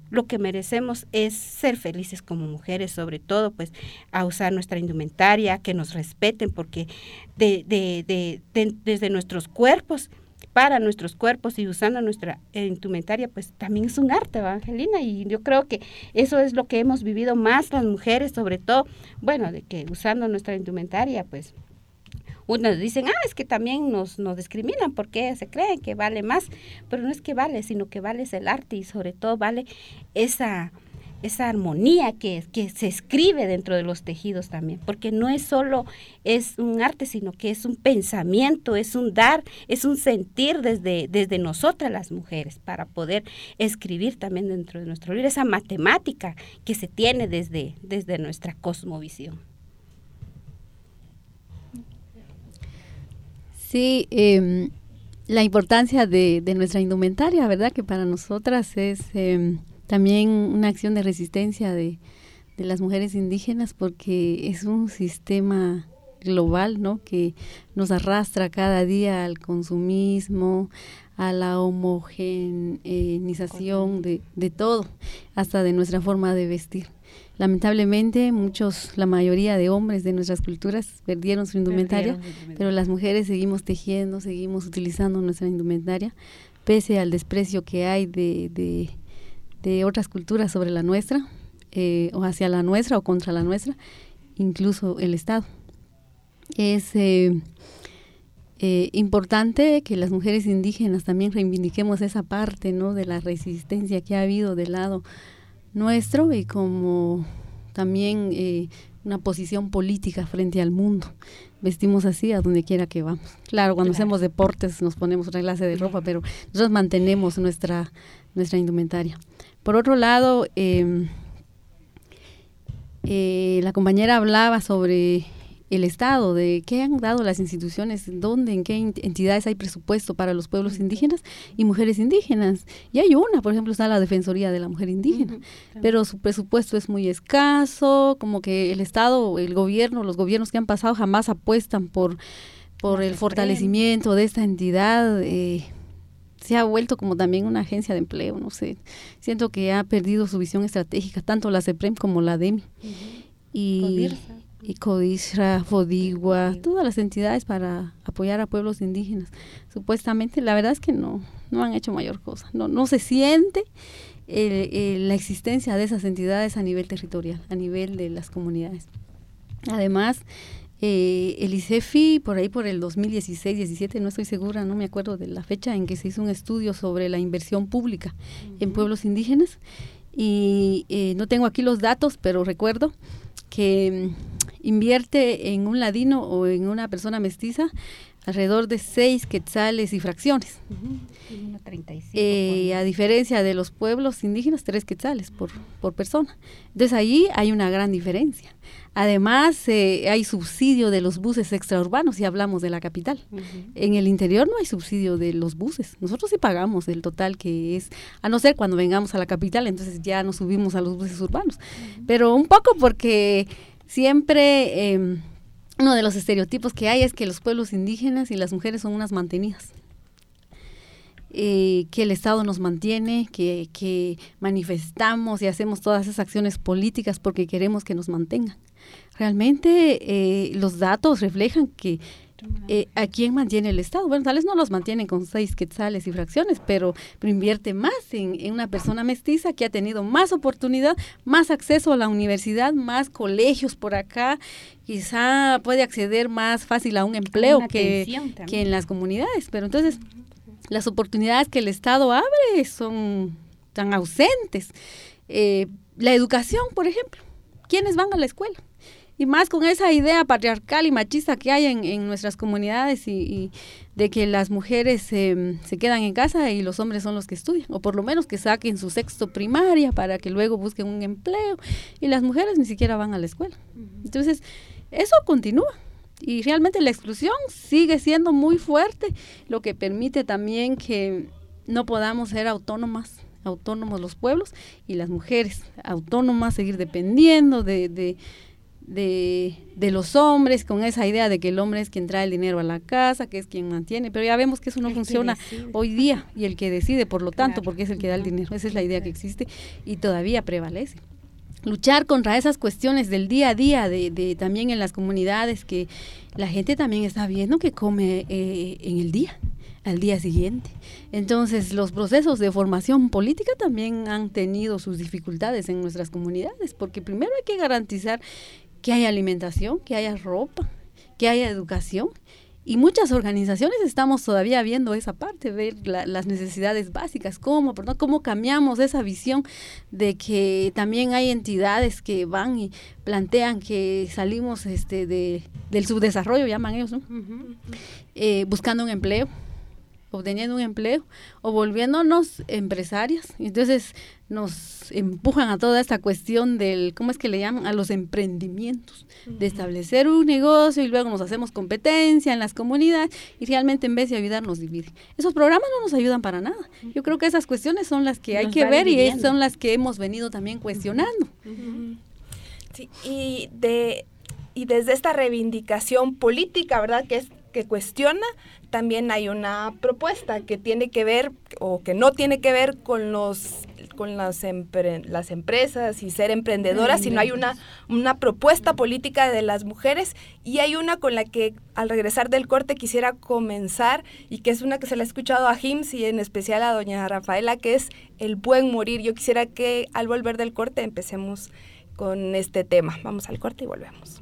lo que merecemos es ser felices como mujeres, sobre todo pues a usar nuestra indumentaria, que nos respeten, porque de, de, de, desde nuestros cuerpos, para nuestros cuerpos y usando nuestra indumentaria, pues también es un arte, Evangelina, y yo creo que eso es lo que hemos vivido más las mujeres, sobre todo, bueno, de que usando nuestra indumentaria, pues unos dicen, ah, es que también nos, nos discriminan porque se creen que vale más, pero no es que vale, sino que vale el arte y sobre todo vale esa, esa armonía que, que se escribe dentro de los tejidos también, porque no es solo es un arte, sino que es un pensamiento, es un dar, es un sentir desde, desde nosotras las mujeres para poder escribir también dentro de nuestro libro, esa matemática que se tiene desde, desde nuestra cosmovisión. Sí, eh, la importancia de, de, nuestra indumentaria, ¿verdad? Que para nosotras es eh, también una acción de resistencia de, de, las mujeres indígenas porque es un sistema global, ¿no? Que nos arrastra cada día al consumismo, a la homogeneización de, de todo, hasta de nuestra forma de vestir. Lamentablemente, muchos, la mayoría de hombres de nuestras culturas perdieron su indumentaria, pero las mujeres seguimos tejiendo, seguimos utilizando nuestra indumentaria, pese al desprecio que hay de, de, de otras culturas sobre la nuestra, eh, o hacia la nuestra o contra la nuestra, incluso el Estado. Es eh, eh, importante que las mujeres indígenas también reivindiquemos esa parte ¿no? de la resistencia que ha habido del lado nuestro y como también eh, una posición política frente al mundo. Vestimos así a donde quiera que vamos. Claro, cuando hacemos deportes nos ponemos otra clase de ropa, pero nosotros mantenemos nuestra, nuestra indumentaria. Por otro lado, eh, eh, la compañera hablaba sobre el Estado, de qué han dado las instituciones, dónde, en qué entidades hay presupuesto para los pueblos indígenas y mujeres indígenas. Y hay una, por ejemplo, está la Defensoría de la Mujer Indígena, pero su presupuesto es muy escaso, como que el Estado, el gobierno, los gobiernos que han pasado jamás apuestan por, por el fortalecimiento de esta entidad. Eh, se ha vuelto como también una agencia de empleo, no sé. Siento que ha perdido su visión estratégica, tanto la CEPREM como la DEMI. Y, y Codisra, Fodigua, todas las entidades para apoyar a pueblos indígenas. Supuestamente, la verdad es que no, no han hecho mayor cosa. No, no se siente la existencia de esas entidades a nivel territorial, a nivel de las comunidades. Además, eh, el ICEFI, por ahí por el 2016-17, no estoy segura, no me acuerdo de la fecha en que se hizo un estudio sobre la inversión pública en pueblos indígenas. Y eh, no tengo aquí los datos, pero recuerdo que invierte en un ladino o en una persona mestiza alrededor de seis quetzales y fracciones. eh, a diferencia de los pueblos indígenas, tres quetzales por, por persona. Entonces ahí hay una gran diferencia. Además, eh, hay subsidio de los buses extraurbanos si hablamos de la capital. En el interior no hay subsidio de los buses. Nosotros sí pagamos el total que es, a no ser cuando vengamos a la capital, entonces ya nos subimos a los buses urbanos. Pero un poco porque siempre eh, uno de los estereotipos que hay es que los pueblos indígenas y las mujeres son unas mantenidas. Eh, que el Estado nos mantiene, que, que, manifestamos y hacemos todas esas acciones políticas porque queremos que nos mantengan. Realmente eh, los datos reflejan que eh, ¿a quién mantiene el Estado? Bueno, tal vez no los mantienen con seis quetzales y fracciones, pero, invierte más en, una persona mestiza que ha tenido más oportunidad, más acceso a la universidad, más colegios por acá, quizá puede acceder más fácil a un empleo que, que en las comunidades. Pero entonces, las oportunidades que el Estado abre son tan ausentes. Eh, la educación, por ejemplo. ¿Quiénes van a la escuela? Y más con esa idea patriarcal y machista que hay en, nuestras comunidades y, de que las mujeres em, se quedan en casa y los hombres son los que estudian, o por lo menos que saquen su sexto primaria para que luego busquen un empleo y las mujeres ni siquiera van a la escuela. Entonces, eso continúa. Y realmente la exclusión sigue siendo muy fuerte, lo que permite también que no podamos ser autónomas autónomos los pueblos y las mujeres autónomas seguir dependiendo de, de de, de, los hombres, con esa idea de que el hombre es quien trae el dinero a la casa, que es quien mantiene, pero ya vemos que eso no funciona hoy día y el que decide, por lo tanto, porque es el que da el dinero, esa es la idea que existe y todavía prevalece. Luchar contra esas cuestiones del día a día, de, de también en las comunidades, que la gente también está viendo que come eh, en el día, al día siguiente. Entonces, los procesos de formación política también han tenido sus dificultades en nuestras comunidades, porque primero hay que garantizar que haya alimentación, que haya ropa, que haya educación. Y muchas organizaciones estamos todavía viendo esa parte, ver las necesidades básicas, cómo, cómo cambiamos esa visión de que también hay entidades que van y plantean que salimos este de, del subdesarrollo, llaman ellos, ¿no? Eh, buscando un empleo, obteniendo un empleo o volviéndonos empresarias. Entonces nos empujan a toda esta cuestión del, ¿cómo es que le llaman? A los emprendimientos, de establecer un negocio y luego nos hacemos competencia en las comunidades y realmente en vez de ayudar nos dividen. Esos programas no nos ayudan para nada. Yo creo que esas cuestiones son las que hay que ver y son las que hemos venido también cuestionando. Sí, y de y desde esta reivindicación política, ¿verdad? Que es que cuestiona, también hay una propuesta que tiene que ver o que no tiene que ver con los con las, las empresas y ser emprendedoras, sino hay una, una propuesta política de las mujeres y hay una con la que al regresar del corte quisiera comenzar y que es una que se le ha escuchado a Hims y en especial a doña Rafaela, que es el buen morir. Yo quisiera que al volver del corte empecemos con este tema. Vamos al corte y volvemos.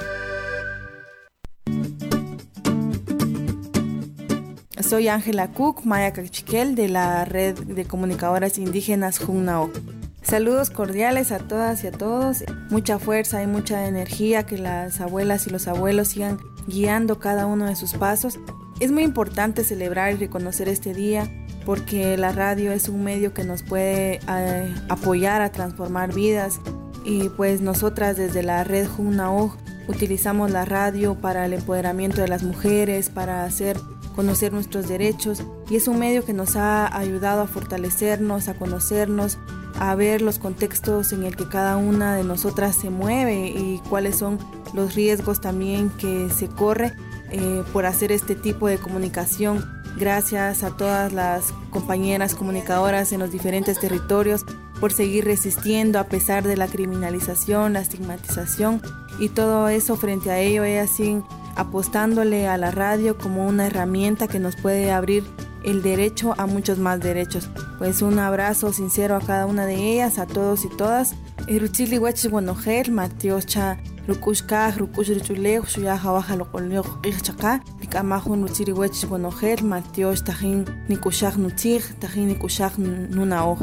Soy Ángela Cook, Maya Cachiquel de la Red de Comunicadoras Indígenas Junnao. Saludos cordiales a todas y a todos. Mucha fuerza y mucha energía que las abuelas y los abuelos sigan guiando cada uno de sus pasos. Es muy importante celebrar y reconocer este día porque la radio es un medio que nos puede eh, apoyar a transformar vidas y pues nosotras desde la red Junnao utilizamos la radio para el empoderamiento de las mujeres, para hacer conocer nuestros derechos y es un medio que nos ha ayudado a fortalecernos, a conocernos, a ver los contextos en el que cada una de nosotras se mueve y cuáles son los riesgos también que se corre eh, por hacer este tipo de comunicación. Gracias a todas las compañeras comunicadoras en los diferentes territorios por seguir resistiendo a pesar de la criminalización, la estigmatización y todo eso frente a ello ellas siguen apostándole a la radio como una herramienta que nos puede abrir el derecho a muchos más derechos. Pues un abrazo sincero a cada una de ellas, a todos y todas. Eruchili rukushka, colio nunaoj.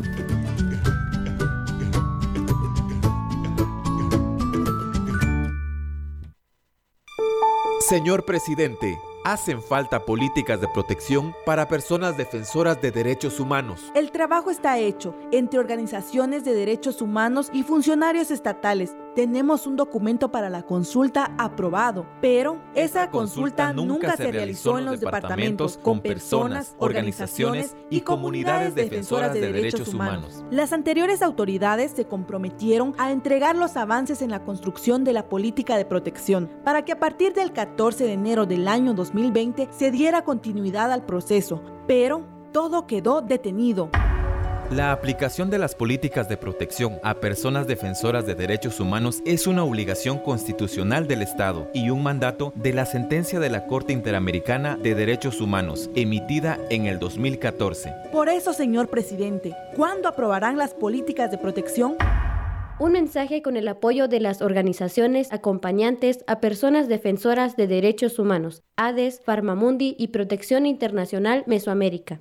Señor presidente, hacen falta políticas de protección para personas defensoras de derechos humanos. El trabajo está hecho entre organizaciones de derechos humanos y funcionarios estatales tenemos un documento para la consulta aprobado, pero esa consulta nunca se realizó en los departamentos con personas, organizaciones y comunidades defensoras de derechos humanos. Las anteriores autoridades se comprometieron a entregar los avances en la construcción de la política de protección para que a partir del 14 de enero del año 2020 se diera continuidad al proceso, pero todo quedó detenido. La aplicación de las políticas de protección a personas defensoras de derechos humanos es una obligación constitucional del Estado y un mandato de la sentencia de la Corte Interamericana de Derechos Humanos, emitida en el 2014. Por eso, señor presidente, ¿cuándo aprobarán las políticas de protección? Un mensaje con el apoyo de las organizaciones acompañantes a personas defensoras de derechos humanos, ADES, Farmamundi y Protección Internacional Mesoamérica.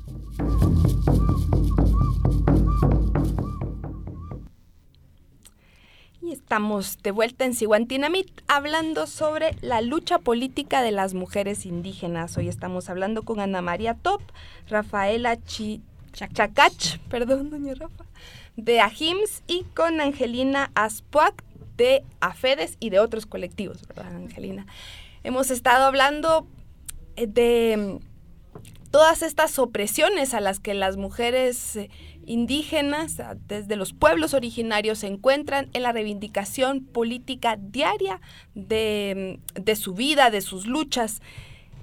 Estamos de vuelta en Siguantinamit hablando sobre la lucha política de las mujeres indígenas. Hoy estamos hablando con Ana María Top, Rafaela Chacach, perdón, doña Rafa, de AJIMS y con Angelina Aspuac de AFEDES y de otros colectivos, ¿verdad, Angelina? Hemos estado hablando eh, de todas estas opresiones a las que las mujeres eh, indígenas desde los pueblos originarios se encuentran en la reivindicación política diaria de, de su vida, de sus luchas.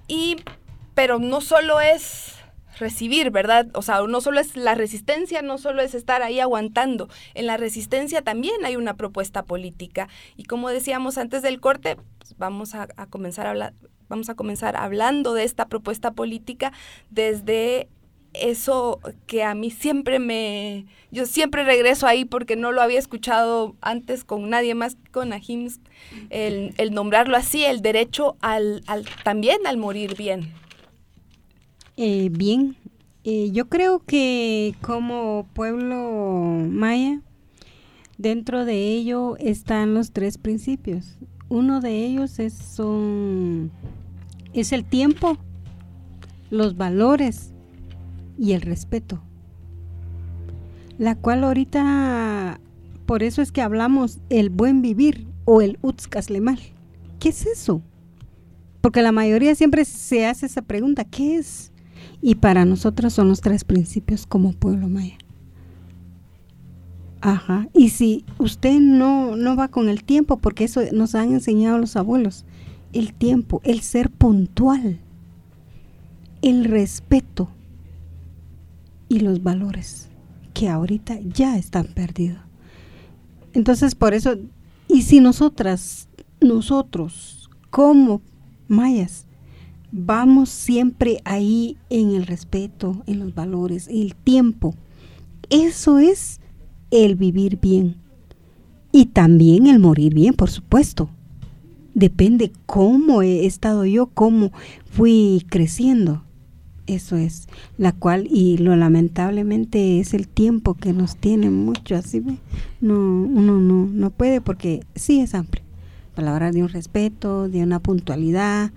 Y, pero no solo es recibir, ¿verdad? O sea, no solo es la resistencia, no solo es estar ahí aguantando. En la resistencia también hay una propuesta política. Y como decíamos antes del corte, pues vamos a, comenzar a hablar, vamos a comenzar hablando de esta propuesta política desde eso que a mí siempre me, yo siempre regreso ahí porque no lo había escuchado antes con nadie más con Ahims, el, el nombrarlo así, el derecho al, al, también al morir bien. Eh, bien, yo creo que como pueblo maya, dentro de ello están los tres principios. Uno de ellos es, son, es el tiempo, los valores y el respeto. La cual ahorita, por eso es que hablamos el buen vivir o el utzcaslemal. ¿Qué es eso? Porque la mayoría siempre se hace esa pregunta, ¿qué es? Y para nosotros son los tres principios como pueblo maya. Ajá. Y si usted no, no va con el tiempo, porque eso nos han enseñado los abuelos, el tiempo, el ser puntual, el respeto, y los valores que ahorita ya están perdidos. Entonces, por eso, y si nosotras, nosotros, como mayas, vamos siempre ahí en el respeto, en los valores, el tiempo, eso es el vivir bien. Y también el morir bien, por supuesto. Depende cómo he estado yo, cómo fui creciendo. Eso es, la cual, y lo lamentablemente es el tiempo que nos tiene mucho, así. No, uno no, no puede porque sí es amplio. Palabras de un respeto, de una puntualidad,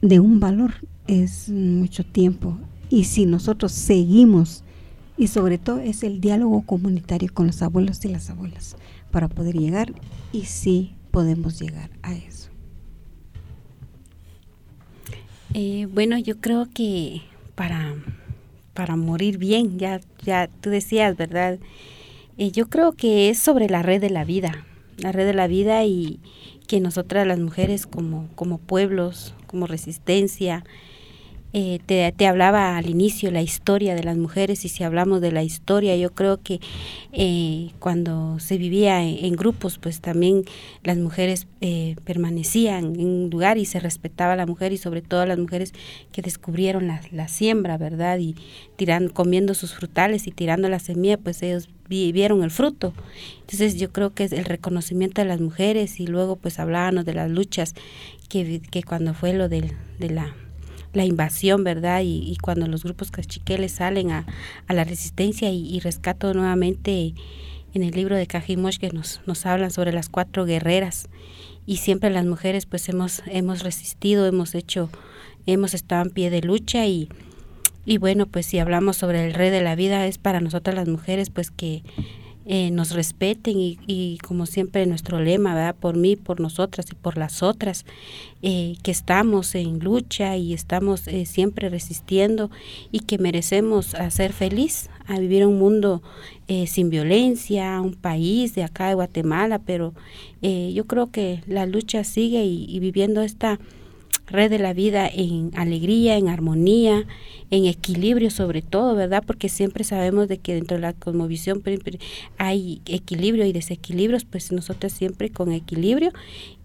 de un valor, es mucho tiempo. Y si nosotros seguimos, y sobre todo es el diálogo comunitario con los abuelos y las abuelas, para poder llegar, y sí podemos llegar a eso. Eh, bueno, yo creo que para, para morir bien, ya, ya tú decías, ¿verdad? Eh, yo creo que es sobre la red de la vida, la red de la vida y que nosotras las mujeres como, como pueblos, como resistencia, eh, te, hablaba al inicio la historia de las mujeres y si hablamos de la historia, yo creo que eh, cuando se vivía en, grupos, pues también las mujeres eh, permanecían en un lugar y se respetaba a la mujer y sobre todo a las mujeres que descubrieron la, la siembra, ¿verdad? Y tirando, comiendo sus frutales y tirando la semilla, pues ellos vieron el fruto. Entonces yo creo que es el reconocimiento de las mujeres y luego pues hablábamos de las luchas que, que cuando fue lo de la la invasión, ¿verdad? Y, cuando los grupos cachiqueles salen a, la resistencia y, rescato nuevamente en el libro de Cajimosh que nos, nos hablan sobre las cuatro guerreras y siempre las mujeres pues hemos, hemos resistido, hemos hecho, hemos estado en pie de lucha y, y bueno, pues si hablamos sobre el rey de la vida es para nosotras las mujeres pues que eh, nos respeten y, como siempre nuestro lema, ¿verdad? Por mí, por nosotras y por las otras, eh, que estamos en lucha y estamos eh, siempre resistiendo y que merecemos ser feliz, a vivir un mundo sin violencia, un país de acá de Guatemala, pero yo creo que la lucha sigue y viviendo esta red de la vida en alegría, en armonía, en equilibrio sobre todo, ¿verdad? Porque siempre sabemos de que dentro de la cosmovisión hay equilibrio y desequilibrios, pues nosotros siempre con equilibrio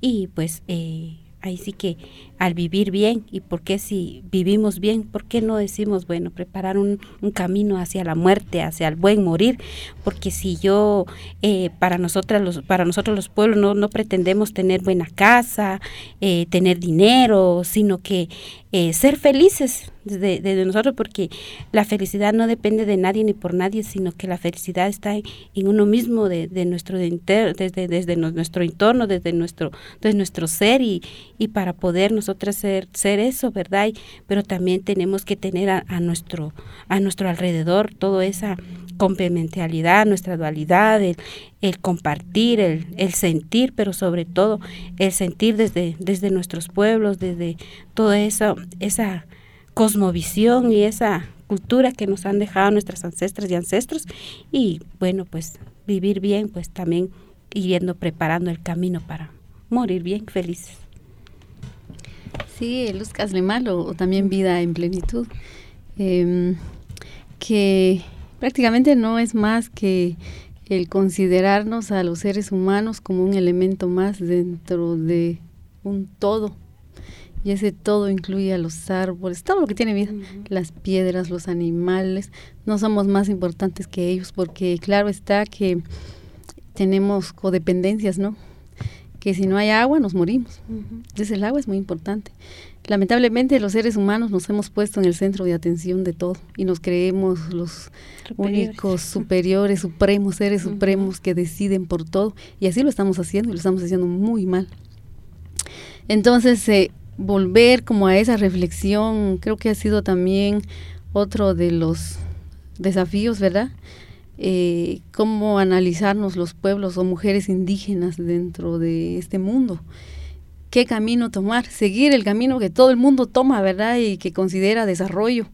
y pues eh, ahí sí que al vivir bien y por qué si vivimos bien, por qué no decimos, bueno, preparar un, camino hacia la muerte, hacia el buen morir, porque si yo, eh, para, nosotras los, para nosotros los pueblos no, no pretendemos tener buena casa, eh, tener dinero, sino que eh, ser felices desde, nosotros, porque la felicidad no depende de nadie ni por nadie, sino que la felicidad está en, uno mismo, de, nuestro desde, desde nuestro entorno, desde nuestro, desde nuestro ser y, y para poder nosotras ser, ser eso, ¿verdad? pero también tenemos que tener a, nuestro, a nuestro alrededor toda esa complementariedad, nuestra dualidad, el, compartir, el, el, sentir, pero sobre todo el sentir desde, desde nuestros pueblos, desde toda esa, esa cosmovisión y esa cultura que nos han dejado nuestras ancestras y ancestros y bueno, pues vivir bien, pues también yendo preparando el camino para morir bien, felices. Sí, Luz Caslemal o, también Vida en Plenitud, em, que prácticamente no es más que el considerarnos a los seres humanos como un elemento más dentro de un todo. Y ese todo incluye a los árboles, todo lo que tiene vida, las piedras, los animales. No somos más importantes que ellos porque claro está que tenemos codependencias, ¿no? que si no hay agua nos morimos. Entonces el agua es muy importante. Lamentablemente los seres humanos nos hemos puesto en el centro de atención de todo y nos creemos los únicos superiores, supremos, seres supremos que deciden por todo y así lo estamos haciendo y lo estamos haciendo muy mal. Entonces, eh, volver como a esa reflexión creo que ha sido también otro de los desafíos, ¿verdad? eh, cómo analizarnos los pueblos o mujeres indígenas dentro de este mundo. ¿Qué camino tomar? Seguir el camino que todo el mundo toma, ¿verdad? Y que considera desarrollo.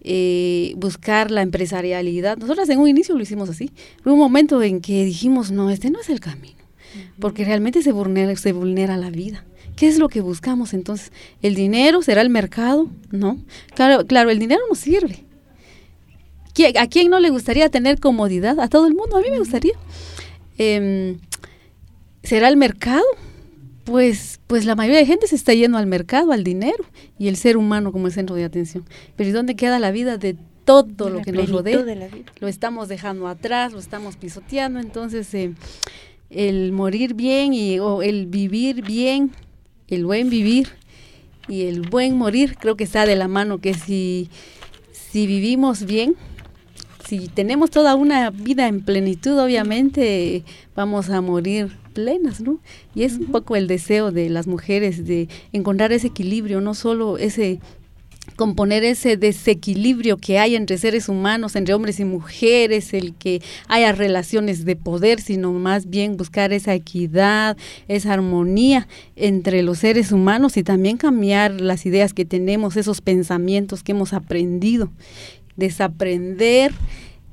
Eh, buscar la empresarialidad. Nosotras en un inicio lo hicimos así. Hubo un momento en que dijimos, no, este no es el camino, porque realmente se vulnera, se vulnera la vida. ¿Qué es lo que buscamos entonces? ¿El dinero será el mercado? No. Claro, claro, el dinero nos sirve, ¿A quién no le gustaría tener comodidad? A todo el mundo, a mí me gustaría. Em, ¿Será el mercado? Pues, pues la mayoría de gente se está yendo al mercado, al dinero, y el ser humano como el centro de atención. Pero ¿y dónde queda la vida de todo lo que nos rodea? Lo estamos dejando atrás, lo estamos pisoteando, entonces eh, el morir bien y, o el vivir bien, el buen vivir y el buen morir, creo que está de la mano, que si, si vivimos bien, si tenemos toda una vida en plenitud, obviamente vamos a morir plenas, ¿no? Y es un poco el deseo de las mujeres de encontrar ese equilibrio, no solo ese componer ese desequilibrio que hay entre seres humanos, entre hombres y mujeres, el que haya relaciones de poder, sino más bien buscar esa equidad, esa armonía entre los seres humanos y también cambiar las ideas que tenemos, esos pensamientos que hemos aprendido desaprender,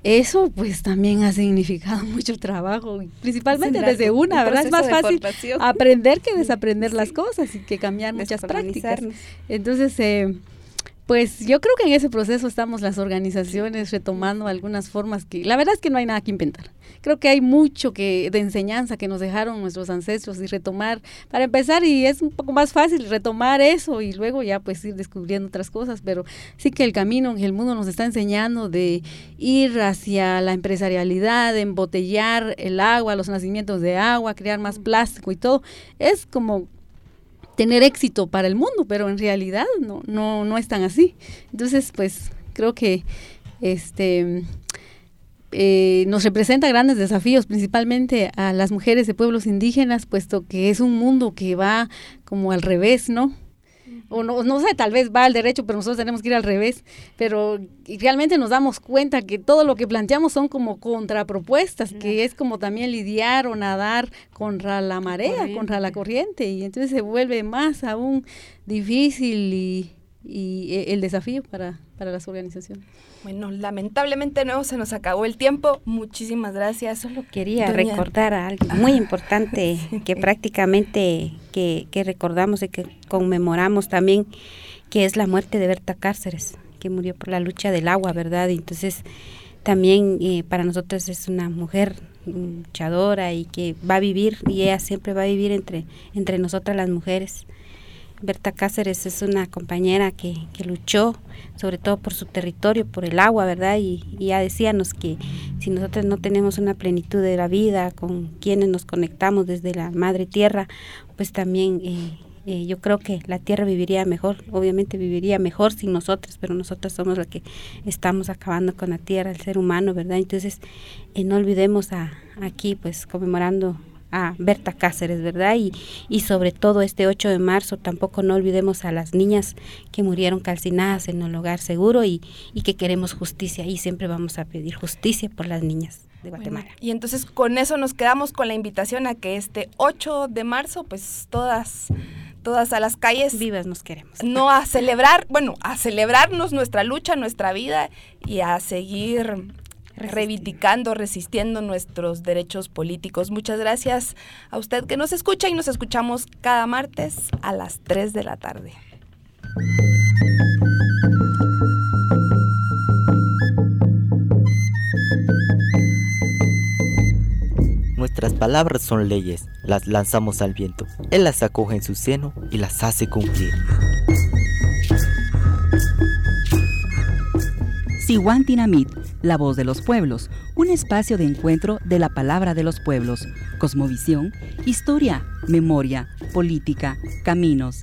eso pues también ha significado (laughs) mucho trabajo, principalmente desde una, ¿verdad? Es más fácil aprender que (laughs) desaprender las cosas y que cambiar muchas prácticas. Entonces, eh, Pues yo creo que en ese proceso estamos las organizaciones retomando algunas formas que la verdad es que no hay nada que inventar. Creo que hay mucho que de enseñanza que nos dejaron nuestros ancestros y retomar, para empezar y es un poco más fácil retomar eso y luego ya pues ir descubriendo otras cosas, pero sí que el camino que el mundo nos está enseñando de ir hacia la empresarialidad, de embotellar el agua, los nacimientos de agua, crear más plástico y todo, es como tener éxito para el mundo, pero en realidad no, no, no es tan así. Entonces, pues creo que este eh, nos representa grandes desafíos, principalmente a las mujeres de pueblos indígenas, puesto que es un mundo que va como al revés, ¿no? O no, no sé, tal vez va al derecho, pero nosotros tenemos que ir al revés, pero realmente nos damos cuenta que todo lo que planteamos son como contrapropuestas, que es como también lidiar o nadar contra la marea, contra la corriente, y entonces se vuelve más aún difícil y, y eh, el desafío para, para las organizaciones. Bueno, lamentablemente no se nos acabó el tiempo. Muchísimas gracias. Solo quería recordar algo muy (laughs) importante que prácticamente que, que, recordamos y que conmemoramos también, que es la muerte de Berta Cáceres, que murió por la lucha del agua, ¿verdad? Y entonces también eh, para nosotros es una mujer luchadora y que va a vivir y ella siempre va a vivir entre entre nosotras las mujeres Berta Cáceres es una compañera que, luchó sobre todo por su territorio, por el agua, ¿verdad? Y, ya decíamos que si nosotros no tenemos una plenitud de la vida con quienes nos conectamos desde la madre tierra, pues también eh, eh, yo creo que la tierra viviría mejor, obviamente viviría mejor sin nosotros, pero nosotros somos los que estamos acabando con la tierra, el ser humano, ¿verdad? Entonces, eh, no olvidemos a, aquí, pues conmemorando a Berta Cáceres, ¿verdad? Y, y sobre todo este 8 de marzo tampoco no olvidemos a las niñas que murieron calcinadas en un hogar seguro y, y que queremos justicia y siempre vamos a pedir justicia por las niñas. De Guatemala. y entonces con eso nos quedamos con la invitación a que este 8 de marzo, pues todas todas a las calles. Vivas nos queremos. No a celebrar, bueno, a celebrarnos nuestra lucha, nuestra vida y a seguir reivindicando, resistiendo nuestros derechos políticos. Muchas gracias a usted que nos escucha y nos escuchamos cada martes a las 3 de la tarde. Nuestras palabras son leyes, las lanzamos al viento. Él las acoge en su seno y las hace cumplir. Siwantinamit, la voz de los pueblos, un espacio de encuentro de la palabra de los pueblos, cosmovisión, historia, memoria, política, caminos.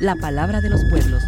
La palabra de los pueblos.